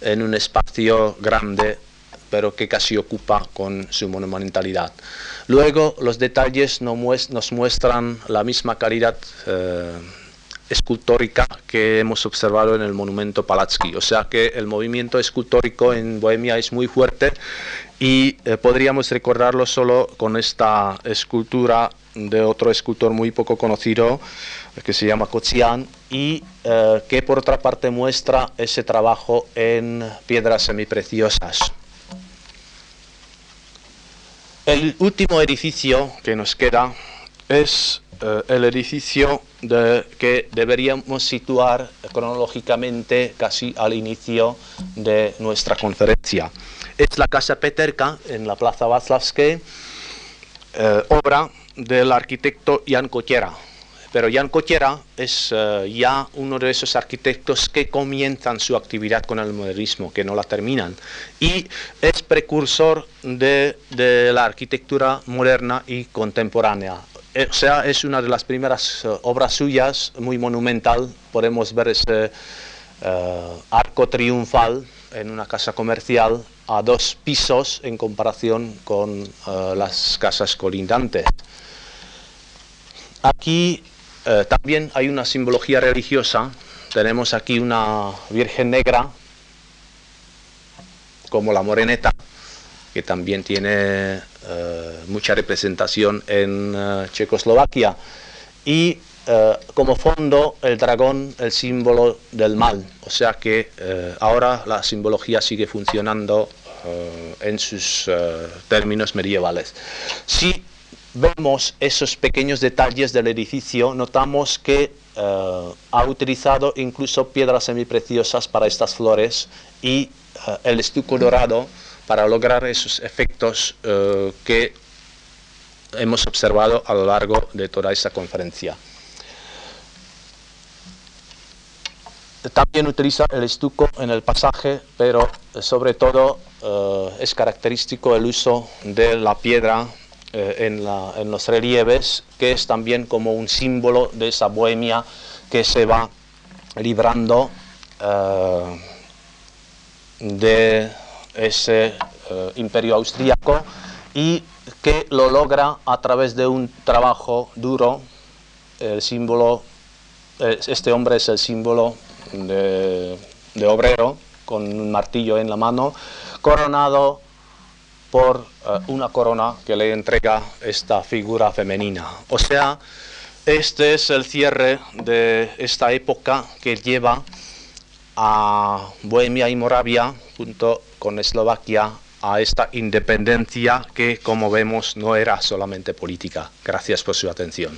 en un espacio grande, pero que casi ocupa con su monumentalidad. Luego los detalles nos muestran la misma calidad eh, escultórica que hemos observado en el monumento Palatsky. O sea que el movimiento escultórico en Bohemia es muy fuerte y eh, podríamos recordarlo solo con esta escultura de otro escultor muy poco conocido que se llama Kotsian y eh, que por otra parte muestra ese trabajo en piedras semipreciosas. El último edificio que nos queda es eh, el edificio que deberíamos situar cronológicamente casi al inicio de nuestra conferencia. Es la Casa Peterka en la Plaza Václavské, eh, obra del arquitecto Jan Kotiera. Pero Jan Kotiera es eh, ya uno de esos arquitectos que comienzan su actividad con el modernismo, que no la terminan. Y es precursor de, de la arquitectura moderna y contemporánea. Eh, o sea, es una de las primeras eh, obras suyas, muy monumental. Podemos ver ese arco triunfal en una casa comercial a dos pisos en comparación con las casas colindantes. Aquí eh, también hay una simbología religiosa. Tenemos aquí una Virgen Negra, como la Moreneta, que también tiene eh, mucha representación en eh, Checoslovaquia. Y como fondo el dragón, el símbolo del mal. O sea que ahora la simbología sigue funcionando en sus términos medievales. Si vemos esos pequeños detalles del edificio, notamos que eh, ha utilizado incluso piedras semipreciosas para estas flores y eh, el estuco dorado para lograr esos efectos eh, que hemos observado a lo largo de toda esta conferencia. También utiliza el estuco en el pasaje, pero sobre todo es característico el uso de la piedra eh, en, los relieves, que es también como un símbolo de esa bohemia que se va librando eh, de ese eh, imperio austríaco y que lo logra a través de un trabajo duro. El símbolo, este hombre es el símbolo de, obrero con un martillo en la mano, coronado por eh, una corona que le entrega esta figura femenina. O sea, este es el cierre de esta época que lleva a Bohemia y Moravia junto con Eslovaquia a esta independencia que, como vemos, no era solamente política. Gracias por su atención.